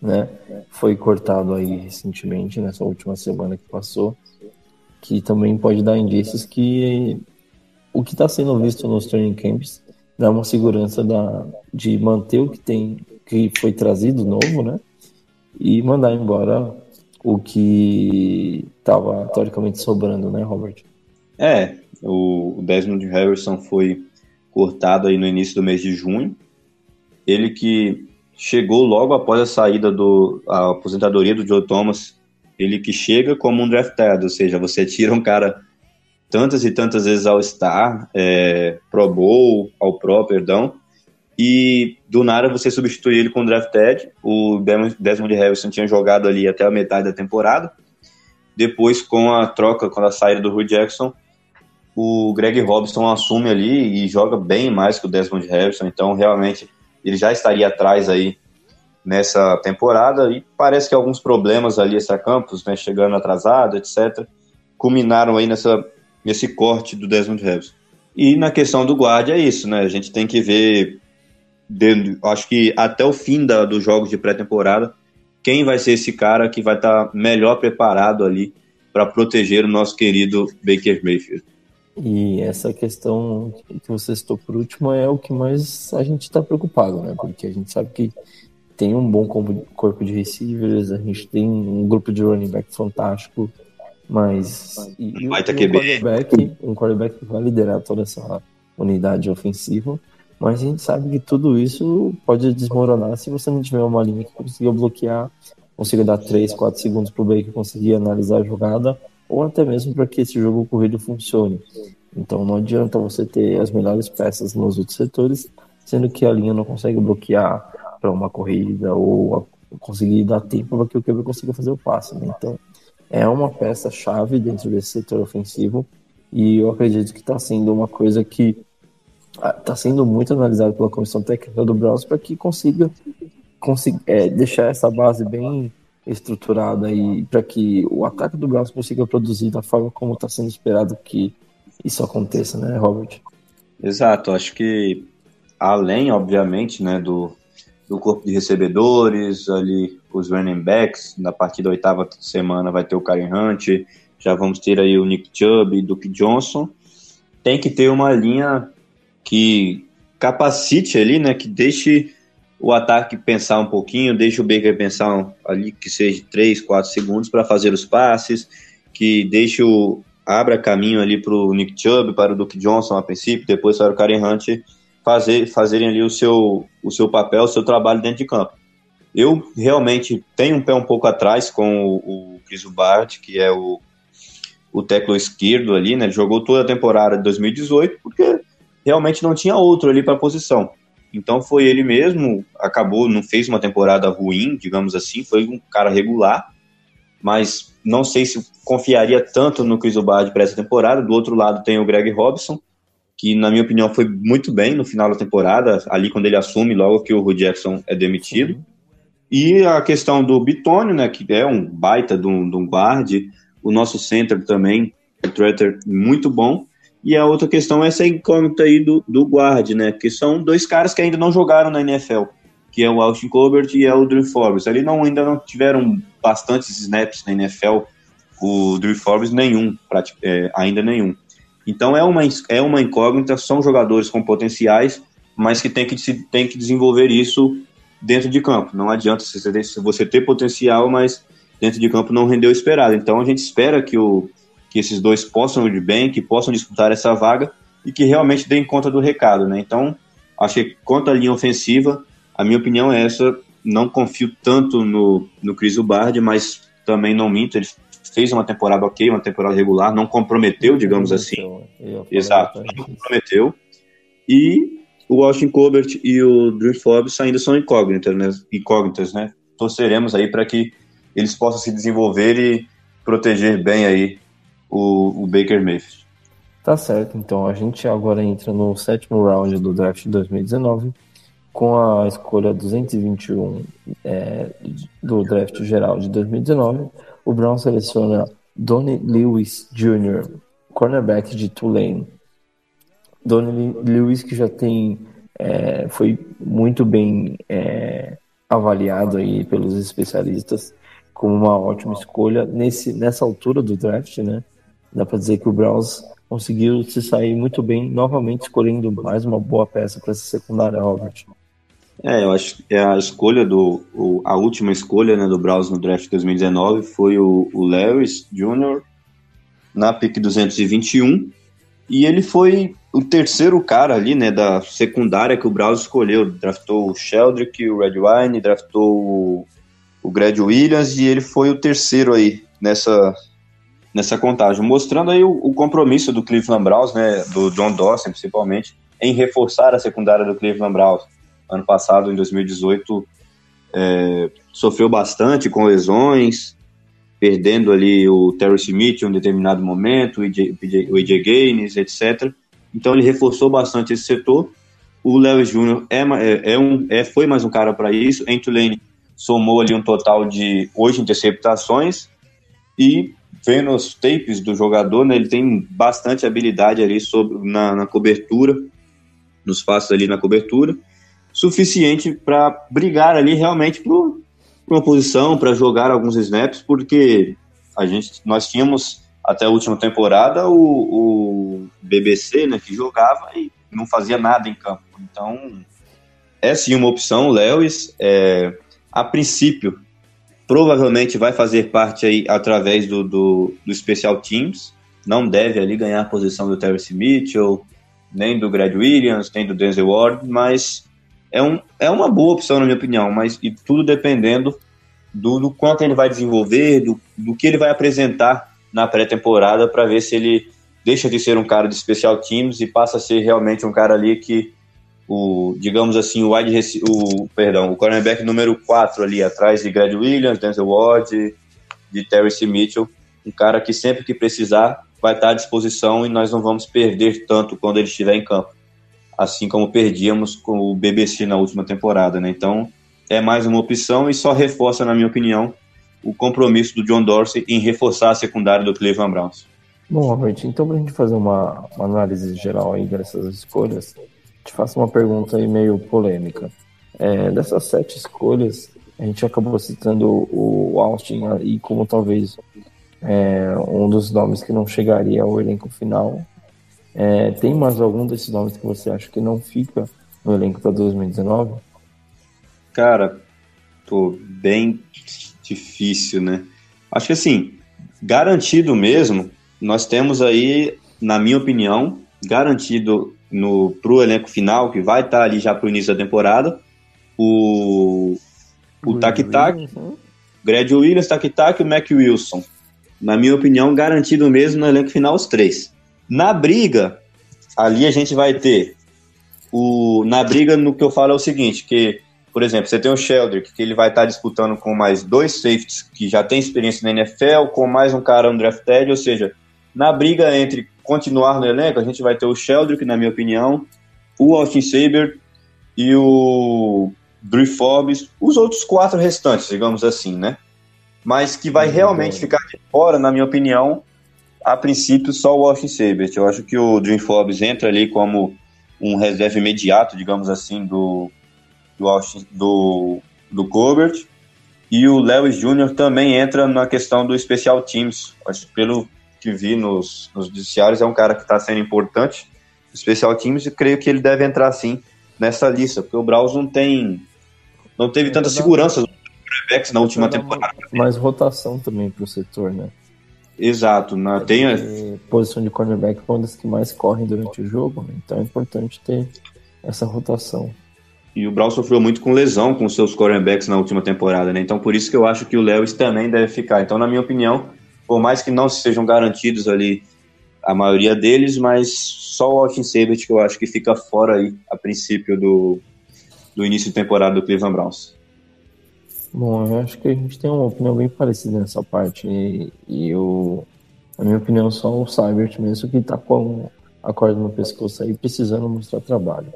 Speaker 2: né? Foi cortado aí recentemente, nessa última semana que passou que também pode dar indícios que o que está sendo visto nos training camps dá uma segurança da, de manter o que tem, que foi trazido novo, né? E mandar embora o que estava teoricamente sobrando, né, Robert?
Speaker 3: É, o Desmond Harrison foi cortado aí no início do mês de junho. Ele que chegou logo após a saída do a aposentadoria do Joe Thomas ele que chega como um draftado, ou seja, você tira um cara tantas e tantas vezes ao Star, é, Pro Bowl, ao Pro, perdão, e do nada você substitui ele com o drafted. O Desmond Harrison tinha jogado ali até a metade da temporada. Depois, com a troca, com a saída do Hugh Jackson, o Greg Robson assume ali e joga bem mais que o Desmond Harrison. Então, realmente, ele já estaria atrás aí nessa temporada e parece que alguns problemas ali essa campus, né, chegando atrasado, etc, culminaram aí nessa nesse corte do Desmond Harrison. E na questão do guarda é isso, né? A gente tem que ver acho que até o fim da, dos jogos de pré-temporada, quem vai ser esse cara que vai estar tá melhor preparado ali para proteger o nosso querido Baker Mayfield.
Speaker 2: E essa questão que você citou por último é o que mais a gente está preocupado, né? Porque a gente sabe que tem um bom corpo de receivers, a gente tem um grupo de running back fantástico, mas
Speaker 3: e, vai
Speaker 2: um, quarterback, um quarterback que vai liderar toda essa unidade ofensiva, mas a gente sabe que tudo isso pode desmoronar se você não tiver uma linha que consiga bloquear, consiga dar 3, 4 segundos para o Baker conseguir analisar a jogada, ou até mesmo para que esse jogo corrido funcione. Então não adianta você ter as melhores peças nos outros setores, sendo que a linha não consegue bloquear para uma corrida ou conseguir dar tempo para que o QB consiga fazer o passe. Né? Então, é uma peça-chave dentro desse setor ofensivo e eu acredito que está sendo uma coisa que está sendo muito analisada pela comissão técnica do Browns para que consiga, consiga é, deixar essa base bem estruturada e para que o ataque do Browns consiga produzir da forma como está sendo esperado que isso aconteça, né, Robert?
Speaker 3: Exato, acho que além, obviamente, né, do, do corpo de recebedores, ali os running backs, na partir da oitava semana vai ter o Karen Hunt, já vamos ter aí o Nick Chubb e Duke Johnson. Tem que ter uma linha que capacite ali, né, que deixe o ataque pensar um pouquinho, deixe o Baker pensar ali que seja 3, 4 segundos para fazer os passes, que deixe o abra caminho ali para o Nick Chubb, para o Duke Johnson a princípio, depois para o Karen Hunt fazer, fazerem ali o seu, o seu papel, o seu trabalho dentro de campo. Eu realmente tenho um pé um pouco atrás com o, o Chris que é o, o teclo esquerdo ali, né? Ele jogou toda a temporada de 2018, porque realmente não tinha outro ali para a posição. Então foi ele mesmo, acabou, não fez uma temporada ruim, digamos assim, foi um cara regular, mas não sei se confiaria tanto no Chris Obard para essa temporada. Do outro lado tem o Greg Robson, que na minha opinião foi muito bem no final da temporada, ali quando ele assume logo que o Ru Jackson é demitido. E a questão do Bitônio, né, que é um baita de um, de um guard, o nosso center também, o Tretter, muito bom. E a outra questão é essa incógnita aí do, do guard, né, que são dois caras que ainda não jogaram na NFL, que é o Austin Colbert e é o Drew Forbes. Ali não, ainda não tiveram bastantes snaps na NFL, o Drew Forbes nenhum, é, ainda nenhum. Então é uma, é uma incógnita, são jogadores com potenciais, mas que tem que, tem que desenvolver isso dentro de campo. Não adianta você ter potencial, mas dentro de campo não rendeu o esperado. Então a gente espera que, o, que esses dois possam ir bem, que possam disputar essa vaga e que realmente deem conta do recado. Né? Então, acho que quanto à linha ofensiva, a minha opinião é essa. Não confio tanto no, no Chris Ubard, mas também não minto. Ele fez uma temporada ok, uma temporada regular, não comprometeu, digamos assim. Exato, não comprometeu. E o Austin Colbert e o Drew Forbes ainda são incógnitas, né? Incógnitas, né? Torceremos aí para que eles possam se desenvolver e proteger bem aí o, o Baker Mayfield.
Speaker 2: Tá certo, então a gente agora entra no sétimo round do draft de 2019 com a escolha 221 é, do draft geral de 2019 o Brown seleciona Donnie Lewis Jr., cornerback de Tulane. Donnie Lewis que já tem é, foi muito bem é, avaliado aí pelos especialistas como uma ótima escolha nesse nessa altura do draft, né? Dá para dizer que o Browns conseguiu se sair muito bem, novamente escolhendo mais uma boa peça para essa secundária, Robert.
Speaker 3: É, eu acho que a escolha do. O, a última escolha né, do Browns no draft 2019 foi o, o Lewis Jr. na pick 221. E ele foi o terceiro cara ali, né, da secundária que o Browns escolheu. Draftou o Sheldrick, o Red Wine, draftou o, o Greg Williams e ele foi o terceiro aí nessa, nessa contagem, mostrando aí o, o, compromisso do Cleveland Browns, né, do John Dawson principalmente, em reforçar a secundária do Cleveland Browns ano passado, em 2018, é, sofreu bastante com lesões, perdendo ali o Terry Smith em um determinado momento, o AJ Gaines, etc. Então ele reforçou bastante esse setor. O Lewis Jr. É, é, é, um, é, foi mais um cara para isso. Em somou ali um total de oito interceptações e vendo os tapes do jogador, né, ele tem bastante habilidade ali sobre, na, na cobertura, nos passos ali na cobertura suficiente para brigar ali realmente por, uma posição, para jogar alguns snaps, porque a gente, nós tínhamos até a última temporada o, o BBC, né, que jogava e não fazia nada em campo. Então, é sim uma opção. Lewis, é, a princípio, provavelmente vai fazer parte aí através do, do, do Special Teams. Não deve ali ganhar a posição do Terrence Mitchell, nem do Greg Williams, nem do Denzel Ward, mas é, um, é uma boa opção, na minha opinião, mas e tudo dependendo do, do quanto ele vai desenvolver, do, do que ele vai apresentar na pré-temporada para ver se ele deixa de ser um cara de special teams e passa a ser realmente um cara ali que o, digamos assim, o wide o, perdão, o cornerback número 4 ali atrás de Greg Williams, Denzel Ward, de Terry C. Mitchell, um cara que sempre que precisar vai estar à disposição e nós não vamos perder tanto quando ele estiver em campo assim como perdíamos com o BBC na última temporada, né? Então, é mais uma opção e só reforça, na minha opinião, o compromisso do John Dorsey em reforçar a secundária do Cleveland Browns.
Speaker 2: Bom, Robert, então para a gente fazer uma, uma, análise geral aí dessas escolhas, te faço uma pergunta aí meio polêmica. É, dessas sete escolhas, a gente acabou citando o Austin aí como talvez é, um dos nomes que não chegaria ao elenco final, é, tem mais algum desses nomes que você acha que não fica no elenco para 2019?
Speaker 3: Cara, tô bem difícil, né? Acho que assim, garantido mesmo, nós temos aí, na minha opinião, garantido no pro elenco final, que vai estar tá ali já pro início da temporada, o o Tac Tac, né? Greg Williams, Tac Tac e o Mac Wilson. Na minha opinião, garantido mesmo no elenco final os três. Na briga, ali a gente vai ter o, na briga, no que eu falo é o seguinte, que, por exemplo, você tem o Sheldrick, que ele vai estar disputando com mais dois safeties que já tem experiência na NFL, com mais um cara undrafted, ou seja, na briga entre continuar no elenco, a gente vai ter o Sheldrick, na minha opinião, o Austin Saber e o Drew Forbes, os outros quatro restantes, digamos assim, né? Mas que vai realmente ficar de fora, na minha opinião, a princípio só o Austin Sabert. Eu acho que o Drew Forbes entra ali como um reserva imediato, digamos assim, do do Austin, do, do Colbert. E o Lewis Jr. também entra na questão do Special Teams. Acho que pelo que vi nos, nos judiciários, é um cara que está sendo importante. Special Teams, e creio que ele deve entrar sim nessa lista, porque o Browns não tem. Não teve é, tanta segurança nos na última temporada.
Speaker 2: Mais rotação também para o setor, né?
Speaker 3: Exato, na, tem a...
Speaker 2: posição de cornerback é uma das que mais correm durante o jogo, né? então é importante ter essa rotação.
Speaker 3: E o Brown sofreu muito com lesão com seus cornerbacks na última temporada, né? Então por isso que eu acho que o Lewis também deve ficar. Então, na minha opinião, por mais que não sejam garantidos ali a maioria deles, mas só o Austin Sabert que eu acho que fica fora aí a princípio do, do início de temporada do Cleveland Browns.
Speaker 2: Bom, eu acho que a gente tem uma opinião bem parecida nessa parte. E, e eu, minha opinião, só o Cybert mesmo que tá com a corda no pescoço aí, precisando mostrar trabalho.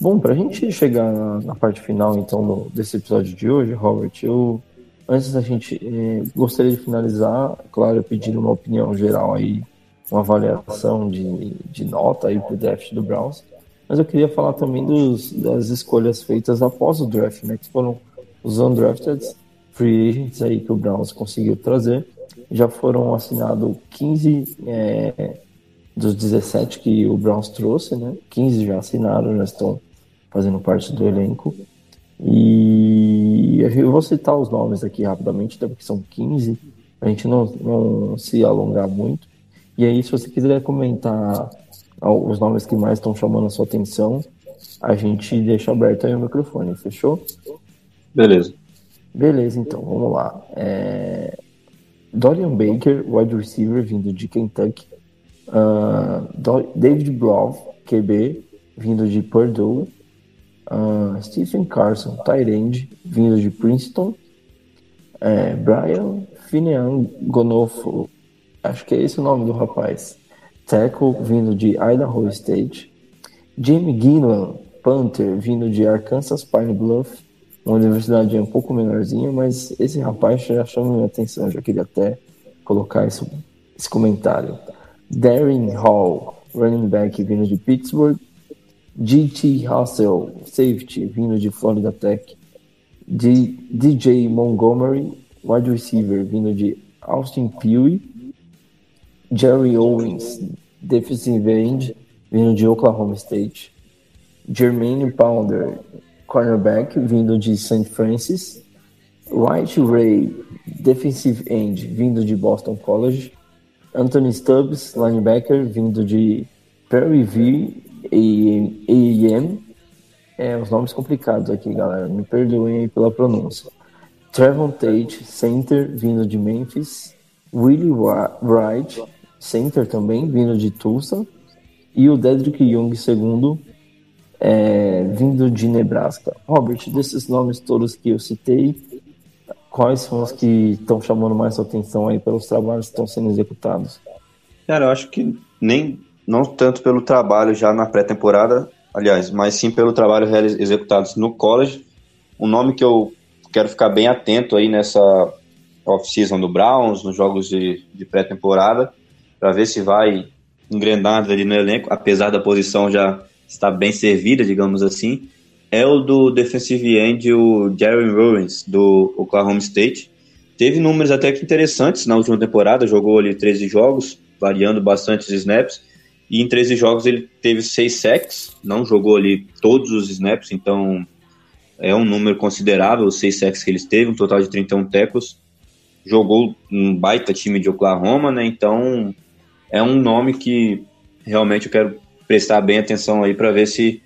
Speaker 2: Bom, para a gente chegar na, na, parte final, então, do, desse episódio de hoje, Robert, eu, antes da gente, eh, gostaria de finalizar, claro, pedindo uma opinião geral aí, uma avaliação de, de nota aí pro draft do Browns, mas eu queria falar também dos, das escolhas feitas após o draft, né, que foram os undrafted free agents aí que o Browns conseguiu trazer. Já foram assinados 15 é, dos 17 que o Browns trouxe, né? 15 já assinaram, já estão fazendo parte do elenco. E eu vou citar os nomes aqui rapidamente, até porque são 15, a gente não, não se alongar muito. E aí, se você quiser comentar os nomes que mais estão chamando a sua atenção, a gente deixa aberto aí o microfone, fechou?
Speaker 3: Beleza.
Speaker 2: Beleza, então, vamos lá. É... Dorian Baker, wide receiver, vindo de Kentucky. Uh, David Blau, QB, vindo de Purdue. Uh, Stephen Carson, end, vindo de Princeton. É, Brian Finean Gonofo, acho que é esse o nome do rapaz. Tackle, vindo de Idaho State. Jamie Gillan, Panther, vindo de Arkansas Pine Bluff uma universidade um pouco menorzinha, mas esse rapaz já chama minha atenção, já queria até colocar esse, esse comentário. Darren Hall, running back vindo de Pittsburgh. GT Russell, safety vindo de Florida Tech. D, DJ Montgomery, wide receiver vindo de Austin Peay. Jerry Owens, defensive end vindo de Oklahoma State. Jermaine Pounder, cornerback vindo de St. Francis, White Ray, defensive end vindo de Boston College, Anthony Stubbs, linebacker vindo de Prairie View A&M, é, os nomes complicados aqui, galera, me perdoem aí pela pronúncia. Trevon Tate, center, vindo de Memphis. Willie Wright, center também, vindo de Tulsa. E o Dedrick Young, segundo, é, vindo de Nebraska. Robert, desses nomes todos que eu citei, quais são os que estão chamando mais atenção aí pelos trabalhos que estão sendo executados?
Speaker 3: Cara, eu acho que nem não tanto pelo trabalho já na pré-temporada, aliás, mas sim pelo trabalho executado no college. Um nome que eu quero ficar bem atento aí nessa off-season do Browns, nos jogos de, de pré-temporada, para ver se vai engrenar ali no elenco, apesar da posição já está bem servida, digamos assim, é o do defensive end, o Jerry Rowens, do Oklahoma State. Teve números até que interessantes na última temporada, jogou ali 13 jogos, variando bastante os snaps, e em 13 jogos ele teve 6 sacks, não jogou ali todos os snaps, então é um número considerável, os 6 sacks que ele teve, um total de 31 tackles. Jogou um baita time de Oklahoma, né? Então é um nome que realmente eu quero prestar bem atenção aí para ver se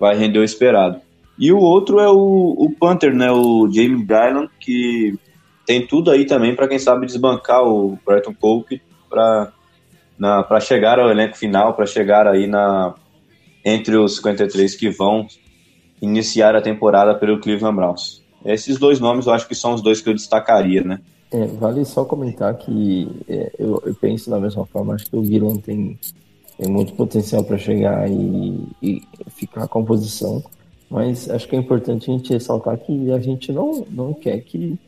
Speaker 3: vai render o esperado. E o outro é o, o Panther, né, o Jamie Dryland, que tem tudo aí também para quem sabe desbancar o Brighton Pope para chegar ao elenco final, para chegar aí na, entre os 53 que vão iniciar a temporada pelo Cleveland Browns. Esses dois nomes eu acho que são os dois que eu destacaria, né?
Speaker 2: É, vale só comentar que é, eu, eu, penso da mesma forma, acho que o Guilherme tem, tem muito potencial para chegar e, e, ficar com a posição, mas acho que é importante a gente ressaltar que a gente não, não quer que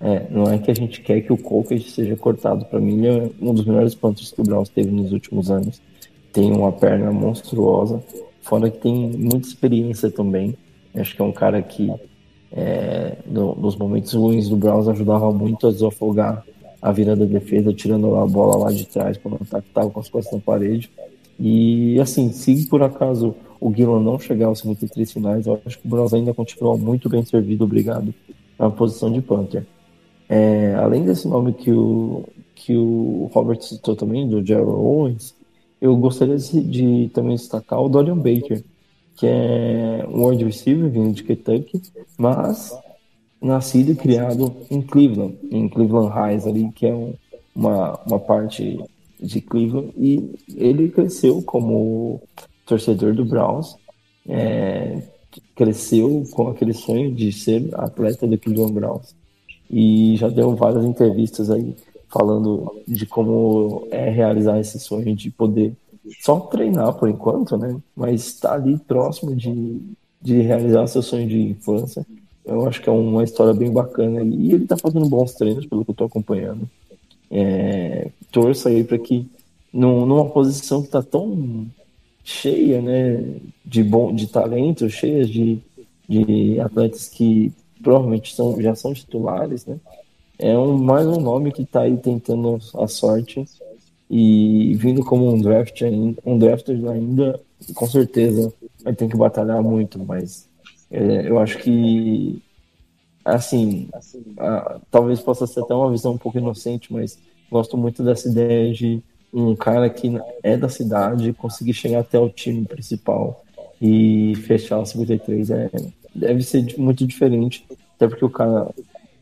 Speaker 2: é, não é que a gente quer que o Colcage seja cortado. Para mim, ele é um dos melhores pontos que o Browns teve nos últimos anos. Tem uma perna monstruosa, fora que tem muita experiência também. Acho que é um cara que, é, no, nos momentos ruins do Browns, ajudava muito a desafogar a virada da defesa, tirando a bola lá de trás quando o ataque estava com as costas na parede. E assim, se por acaso o Guilherme não chegar aos 53 finais, eu acho que o Browns ainda continua muito bem servido, obrigado, na posição de Panther. É, além desse nome que o, que o Robert citou também, do Gerald Owens, eu gostaria de, de, também destacar o Dorian Baker, que é um wide receiver vindo de Kentucky, mas nascido e criado em Cleveland, em Cleveland Heights ali, que é um, uma, uma parte de Cleveland, e ele cresceu como torcedor do Browns, é, cresceu com aquele sonho de ser atleta do Cleveland Browns e já deu várias entrevistas aí falando de como é realizar esse sonho de poder só treinar por enquanto, né? Mas estar tá ali próximo de, de realizar seu sonho de infância. Eu acho que é uma história bem bacana e ele tá fazendo bons treinos, pelo que eu tô acompanhando. É, torça aí para que num, numa posição que tá tão cheia, né, de bom, de talento, cheia de, de atletas que provavelmente são, já são titulares, né? É um, mais um nome que está aí tentando a sorte e vindo como um draft um draft ainda, com certeza vai ter que batalhar muito, mas é, eu acho que assim, a, talvez possa ser até uma visão um pouco inocente, mas gosto muito dessa ideia de um cara que é da cidade conseguir chegar até o time principal e fechar o 53 é, deve ser muito diferente, até porque o cara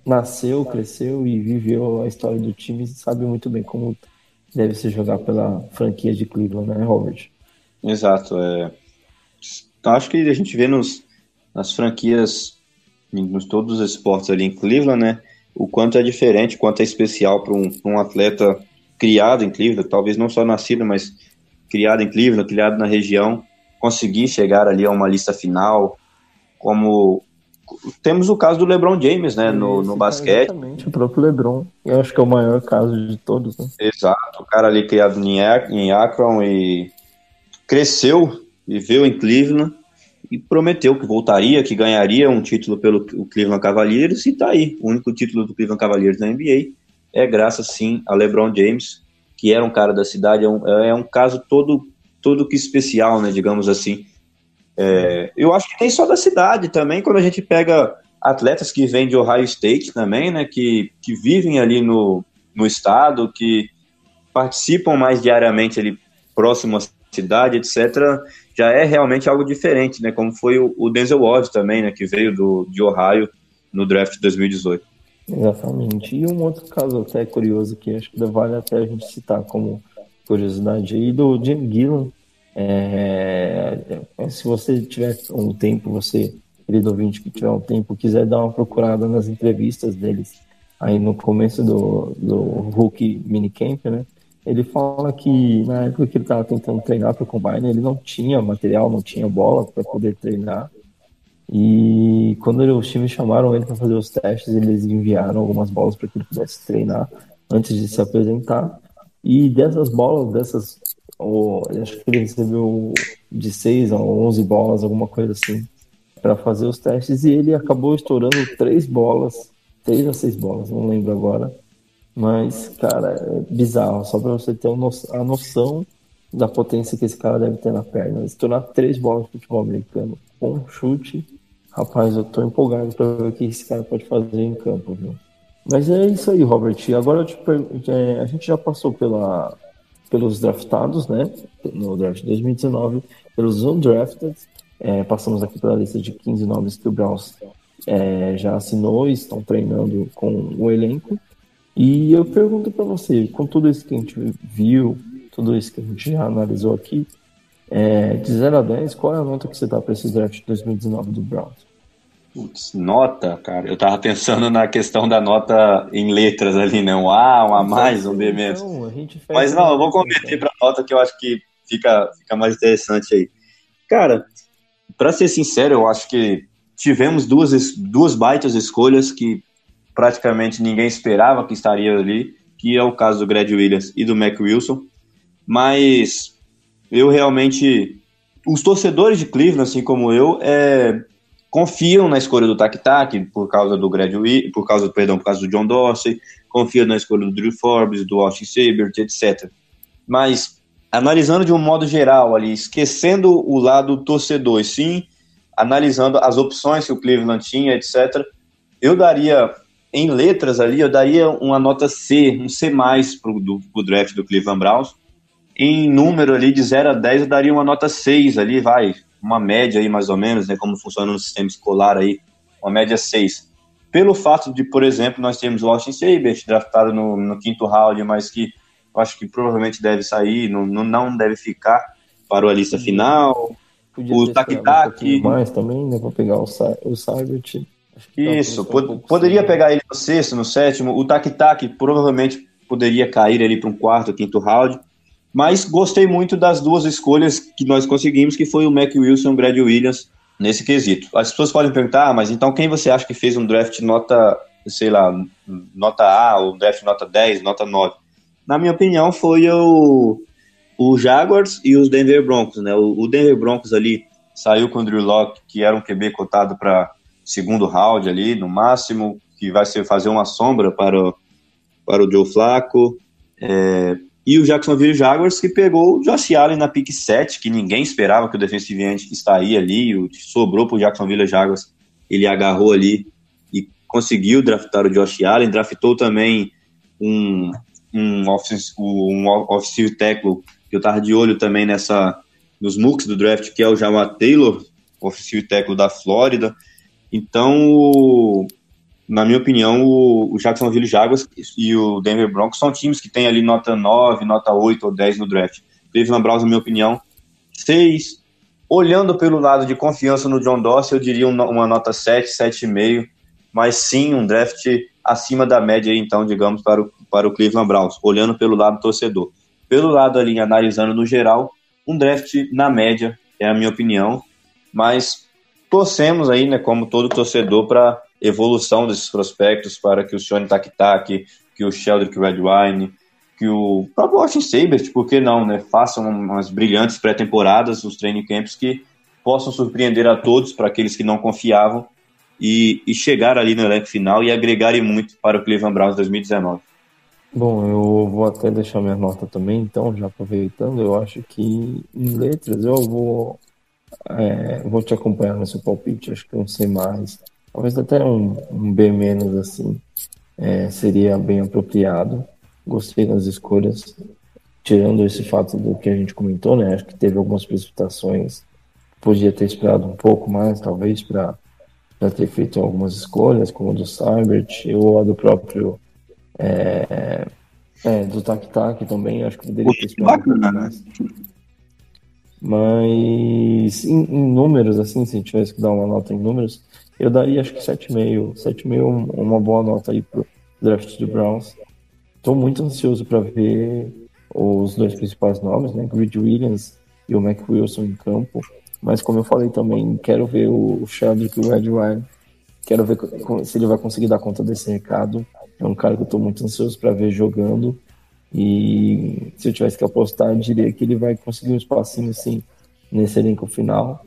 Speaker 2: nasceu, cresceu e viveu a história do time e sabe muito bem como deve se jogar pela franquia de Cleveland, né, Robert?
Speaker 3: Exato. É... Acho que a gente vê nos, nas franquias, nos todos os esportes ali em Cleveland, né, o quanto é diferente, o quanto é especial para um, um atleta criado em Cleveland, talvez não só nascido, mas criado em Cleveland, criado na região, conseguir chegar ali a uma lista final, como temos o caso do LeBron James, né, no, no basquete.
Speaker 2: Exatamente, o próprio LeBron. Eu acho que é o maior caso de todos, né?
Speaker 3: Exato, o cara ali criado em Akron e cresceu, viveu em Cleveland e prometeu que voltaria, que ganharia um título pelo Cleveland Cavaliers e tá aí. O único título do Cleveland Cavaliers na NBA é graças, sim, a LeBron James, que era um cara da cidade, é um, é um caso todo, todo que especial, né, digamos assim é, eu acho que nem só da cidade também, quando a gente pega atletas que vêm de Ohio State também, né, que, que vivem ali no, no estado, que participam mais diariamente ali próximo à cidade, etc., já é realmente algo diferente, né, como foi o, Denzel Ward também, né, que veio do, de Ohio no draft de 2018.
Speaker 2: Exatamente. E um outro caso até curioso que acho que vale até a gente citar como curiosidade aí do Jim Gillan, é, é, se você tiver um tempo, você, querido ouvinte, que tiver um tempo, quiser dar uma procurada nas entrevistas deles, aí no começo do, do Hulk Minicamp, né? Ele fala que na época que ele estava tentando treinar para o Combine, ele não tinha material, não tinha bola para poder treinar. E quando os times chamaram ele para fazer os testes, eles enviaram algumas bolas para que ele pudesse treinar antes de se apresentar. E dessas bolas, dessas ou acho que ele recebeu de 6 a 11 bolas, alguma coisa assim, para fazer os testes, e ele acabou estourando três bolas, três a seis bolas, não lembro agora. Mas, cara, é bizarro, só para você ter a noção da potência que esse cara deve ter na perna. Estourar três bolas de futebol americano com chute, rapaz, eu tô empolgado para ver o que esse cara pode fazer em campo, viu? Mas é isso aí, Robert. Agora eu te pergunto, é, a gente já passou pela, pelos draftados, né? No draft de 2019, pelos undrafted. É, passamos aqui pela lista de 15 nomes que o Browns é, já assinou e estão treinando com o elenco. E eu pergunto para você, com tudo isso que a gente viu, tudo isso que a gente já analisou aqui, É, de 0 a 10, qual é a nota que você dá para esse draft de 2019 do Browns?
Speaker 3: Putz, nota, cara. Eu tava pensando na questão da nota em letras ali, né? Um A, um A mais, um B menos.
Speaker 2: Então,
Speaker 3: Mas não, eu vou converter para nota que eu acho que fica, fica mais interessante aí. Cara, para ser sincero, eu acho que tivemos duas, duas baitas escolhas que praticamente ninguém esperava que estaria ali, que é o caso do Greg Williams e do Mac Wilson. Mas eu realmente. Os torcedores de Cleveland, assim como eu, é, confiam na escolha do Tac Tac por causa do Greg por causa, perdão, por causa do John Dorsey, confiam na escolha do Drew Forbes, do Austin Sabert, etc. Mas analisando de um modo geral ali, esquecendo o lado torcedor, sim analisando as opções que o Cleveland tinha, etc. Eu daria em letras ali, eu daria uma nota C, um C mais para o draft do Cleveland Browns. Em número ali de 0 a 10, eu daria uma nota 6 ali, vai, uma média aí mais ou menos, né, como funciona no sistema escolar aí, uma média 6. Pelo fato de, por exemplo, nós temos o Austin Sabert draftado no, no quinto round, mas que eu acho que provavelmente deve sair, não, não deve ficar para a lista final.
Speaker 2: Podia o Tac Tac. Um mais também, né, para pegar o, o Sabert.
Speaker 3: Isso, pod poderia pegar ele no sexto, no sétimo. O Tac Tac provavelmente poderia cair ali para um quarto, quinto round. Mas gostei muito das duas escolhas que nós conseguimos, que foi o Mac Wilson e o Brad Williams nesse quesito. As pessoas podem perguntar, ah, mas então quem você acha que fez um draft nota, sei lá, nota A, ou um draft nota 10, nota 9? Na minha opinião, foi o, o Jaguars e os Denver Broncos, né? O, o Denver Broncos ali saiu com o Drew Locke, que era um QB cotado para segundo round ali, no máximo, que vai ser fazer uma sombra para o, para o Joe Flacco. É, e o Jacksonville Jaguars que pegou o Josh Allen na pick 7, que ninguém esperava que o defensive end estaria ali, o sobrou para o Jacksonville Jaguars, ele agarrou ali e conseguiu draftar o Josh Allen, draftou também um, um, offensive, um offensive tackle, que eu estava de olho também nessa nos mooks do draft, que é o Jamal Taylor, offensive tackle da Flórida. Então, na minha opinião, o, o Jacksonville Jaguars e o Denver Broncos são times que têm ali nota 9, nota 8 ou 10 no draft. Cleveland Browns, na minha opinião, 6. Olhando pelo lado de confiança no John Dorsey, eu diria uma nota 7, 7,5, mas sim um draft acima da média, então, digamos, para o, para o Cleveland Browns, olhando pelo lado torcedor. Pelo lado ali, analisando no geral, um draft na média, é a minha opinião, mas torcemos aí, né, como todo torcedor, para evolução desses prospectos para que o Shone Tak que o Sheldrick Redwine, que o próprio Austin Sabert, por que não, né? Façam umas brilhantes pré-temporadas, os training camps que possam surpreender a todos, para aqueles que não confiavam, e, e chegar ali no elenco final e agregarem muito para o Cleveland Browns 2019.
Speaker 2: Bom, eu vou até deixar minha nota também, então, já aproveitando, eu acho que em letras eu vou, é, vou te acompanhar no seu palpite, acho que um C mais Talvez até um, um B menos assim é, seria bem apropriado. Gostei das escolhas, tirando esse fato do que a gente comentou, né? Acho que teve algumas precipitações. Podia ter esperado um pouco mais, talvez, para ter feito algumas escolhas, como a do Cybert ou a do próprio é, é, do Tac Tac também. Acho que poderia ter esperado pouco mais. Mas em, em, números, assim, se tivesse que dar uma nota em números, eu daria acho que 7,5. 7,5 é uma boa nota aí pro draft do Browns. Estou muito ansioso para ver os dois principais nomes, né? Grid Williams e o Mac Wilson em campo. Mas como eu falei também, quero ver o Sheldrick e o Red Wine. Quero ver se ele vai conseguir dar conta desse recado. É um cara que eu estou muito ansioso para ver jogando. E se eu tivesse que apostar, eu diria que ele vai conseguir um espacinho assim nesse elenco final.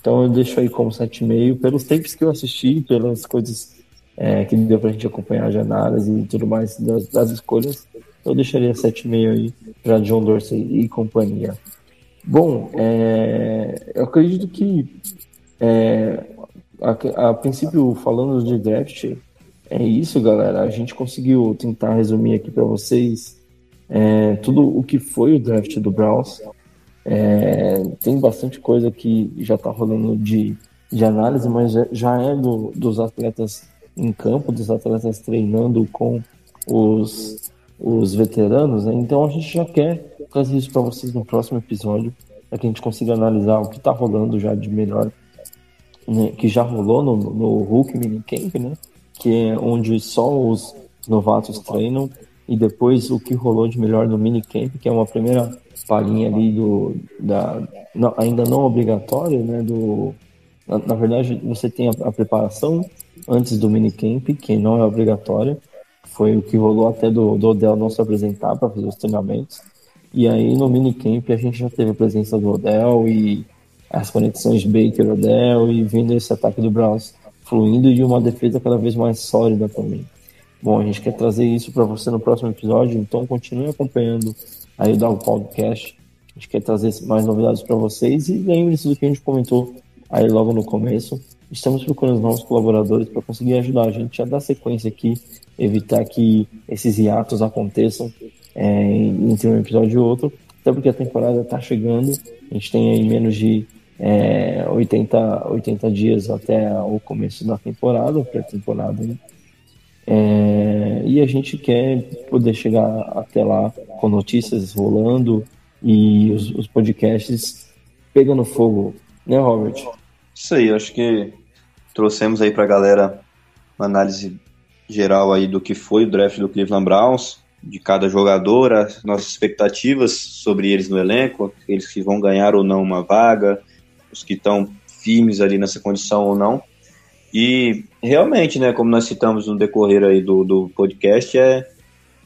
Speaker 2: Então eu deixo aí como 7,5 pelos tapes que eu assisti, pelas coisas é, que deu pra gente acompanhar de análise e tudo mais das, das escolhas. Eu deixaria 7,5 aí para John Dorsey e companhia. Bom, é, eu acredito que é, a, a, princípio, falando de draft, é isso, galera. A gente conseguiu tentar resumir aqui para vocês é, tudo o que foi o draft do Browns. É, tem bastante coisa que já está rolando de, de análise, mas já, é do, dos atletas em campo, dos atletas treinando com os, os veteranos, né? então a gente já quer trazer isso para vocês no próximo episódio. para que a gente consiga analisar o que está rolando já de melhor, né, que já rolou no, no Hulk Minicamp, né? Que é onde só os novatos treinam, e depois o que rolou de melhor no Minicamp, que é uma primeira palhinha ali do da não, ainda não obrigatório, né? Do na, na verdade você tem a, a, preparação antes do minicamp, que não é obrigatória. Foi o que rolou até do, do Odell não se apresentar para fazer os treinamentos. E aí no minicamp a gente já teve a presença do Odell e as conexões Baker-Odell e vendo esse ataque do Browns fluindo e uma defesa cada vez mais sólida também. Bom, a gente quer trazer isso para você no próximo episódio, então continue acompanhando aí o Podcast. A gente quer trazer mais novidades para vocês e lembre-se do que a gente comentou aí logo no começo. Estamos procurando novos colaboradores para conseguir ajudar a gente a dar sequência aqui, evitar que esses hiatos aconteçam é, entre um episódio e outro, até porque a temporada está chegando, a gente tem aí menos de é, 80, 80 dias até o começo da temporada, pré-temporada, né? É, e a gente quer poder chegar até lá com notícias rolando e os, os podcasts pegando fogo, né, Robert?
Speaker 3: Isso aí, acho que trouxemos aí para a galera uma análise geral aí do que foi o draft do Cleveland Browns, de cada jogador, as nossas expectativas sobre eles no elenco, eles que vão ganhar ou não uma vaga, os que estão firmes ali nessa condição ou não. E realmente, né, como nós citamos no decorrer aí do, do podcast, é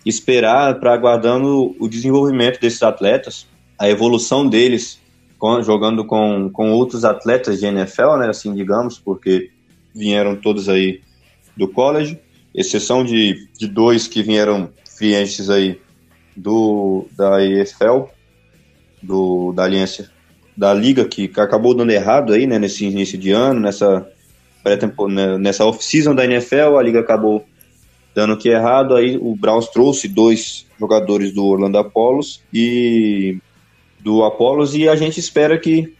Speaker 3: esperar para aguardando o desenvolvimento desses atletas, a evolução deles, com, jogando com, com outros atletas de NFL, né, assim digamos, porque vieram todos aí do college, exceção de, de dois que vieram clientes aí do da EFL, do da aliança da liga que acabou dando errado aí, né, nesse início de ano, nessa né, nessa off-season da NFL, a liga acabou dando que errado, aí o Browns trouxe dois jogadores do Orlando Apollos e do Apollos e a gente espera que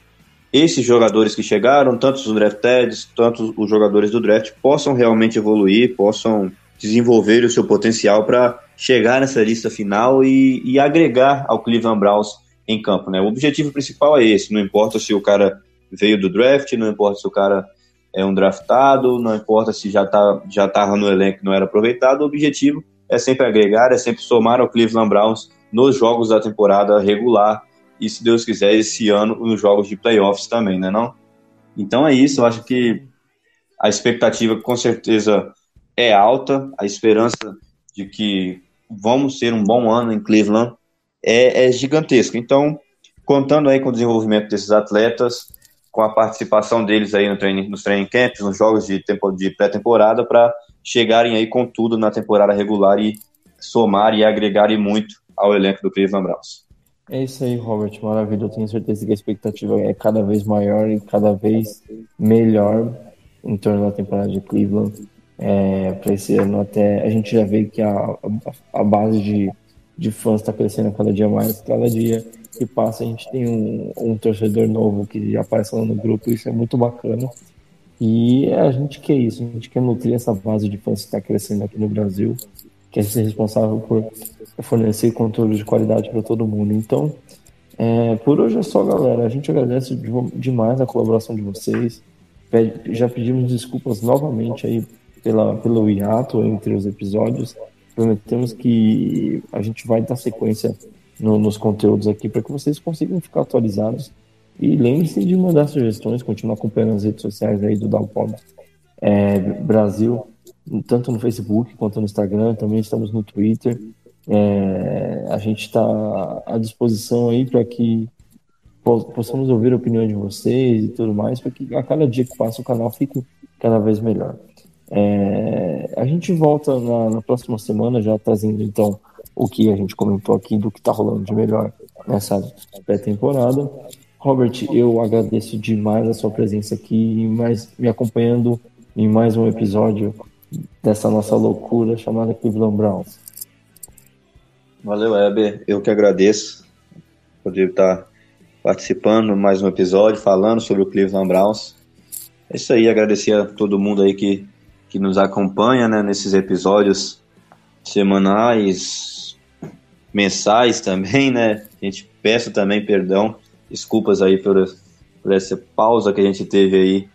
Speaker 3: esses jogadores que chegaram, tanto os drafted, tanto os jogadores do draft, possam realmente evoluir, possam desenvolver o seu potencial para chegar nessa lista final e, e, agregar ao Cleveland Browns em campo. Né? O objetivo principal é esse, não importa se o cara veio do draft, não importa se o cara é um draftado, não importa se já tá, já estava no elenco não era aproveitado, o objetivo é sempre agregar, é sempre somar ao Cleveland Browns nos jogos da temporada regular e, se Deus quiser, esse ano nos jogos de playoffs também, né não? Então é isso, eu acho que a expectativa com certeza é alta, a esperança de que vamos ter um bom ano em Cleveland é, é gigantesca. Então, contando aí com o desenvolvimento desses atletas, com a participação deles aí no training, nos training camps, nos jogos de, tempo, de pré-temporada, para chegarem aí com tudo na temporada regular e somar e agregarem muito ao elenco do Cleveland Browns.
Speaker 2: É isso aí, Robert, maravilha. Eu tenho certeza que a expectativa é cada vez maior e cada vez melhor em torno da temporada de Cleveland. É, para esse ano até a gente já vê que a, a, a base de, de fãs está crescendo cada dia mais, cada dia que passa a gente tem um, um torcedor novo que aparece lá no grupo, isso é muito bacana. E a gente quer isso, a gente quer nutrir essa base de fãs que está crescendo aqui no Brasil, quer ser responsável por fornecer conteúdo de qualidade para todo mundo. Então, é, por hoje é só, galera. A gente agradece demais a colaboração de vocês. Já pedimos desculpas novamente aí pela, pelo hiato entre os episódios. Prometemos que a gente vai dar sequência no, nos conteúdos aqui para que vocês consigam ficar atualizados. E lembre-se de mandar sugestões, continuar acompanhando as redes sociais aí do Dalpod é, Brasil, tanto no Facebook quanto no Instagram, também estamos no Twitter. É, a gente está à disposição aí para que possamos ouvir a opinião de vocês e tudo mais, para que a cada dia que passa o canal fique cada vez melhor. É, a gente volta na, na, próxima semana já trazendo então o que a gente comentou aqui do que está rolando de melhor nessa pré-temporada. Robert, eu agradeço demais a sua presença aqui, mais, me acompanhando em mais um episódio dessa nossa loucura chamada Cleveland Browns.
Speaker 3: Valeu, Heber. Eu que agradeço poder estar participando mais um episódio, falando sobre o Cleveland Browns. É isso aí, agradecer a todo mundo aí que que nos acompanha né, nesses episódios semanais, mensais também, né? A gente peço também perdão Desculpas aí por, por essa pausa que a gente teve aí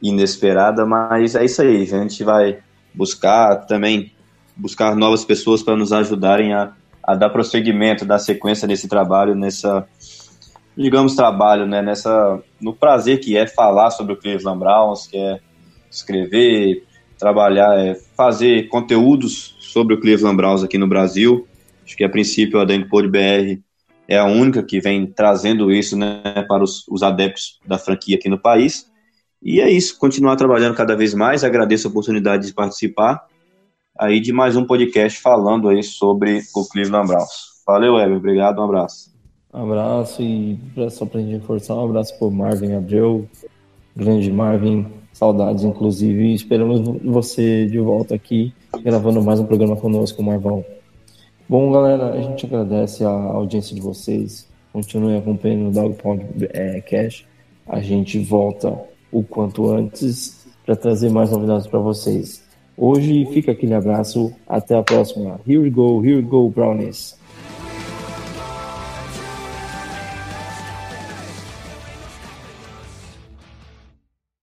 Speaker 3: inesperada, mas é isso aí. A gente vai buscar também buscar novas pessoas para nos ajudarem a, a dar prosseguimento, dar sequência nesse trabalho, nessa digamos trabalho, né, nessa no prazer que é falar sobre o Cleveland Browns, que é escrever, trabalhar, é fazer conteúdos sobre o Cleveland Browns aqui no Brasil. Acho que a princípio a Denpod BR é a única que vem trazendo isso né, para os, os adeptos da franquia aqui no país. E é isso, continuar trabalhando cada vez mais. Agradeço a oportunidade de participar aí de mais um podcast falando aí sobre o Cleveland Browns. Valeu, Eber. Obrigado, um abraço.
Speaker 2: Um abraço e só para a gente reforçar, um abraço para Marvin Abreu, grande Marvin, saudades inclusive. Esperamos você de volta aqui, gravando mais um programa conosco, Marvão. Bom, galera, a gente agradece a audiência de vocês. Continuem acompanhando o Dog Pound é, Cash. A gente volta o quanto antes para trazer mais novidades para vocês. Hoje fica aquele abraço, até a próxima. Here we go, here we go, Brownies.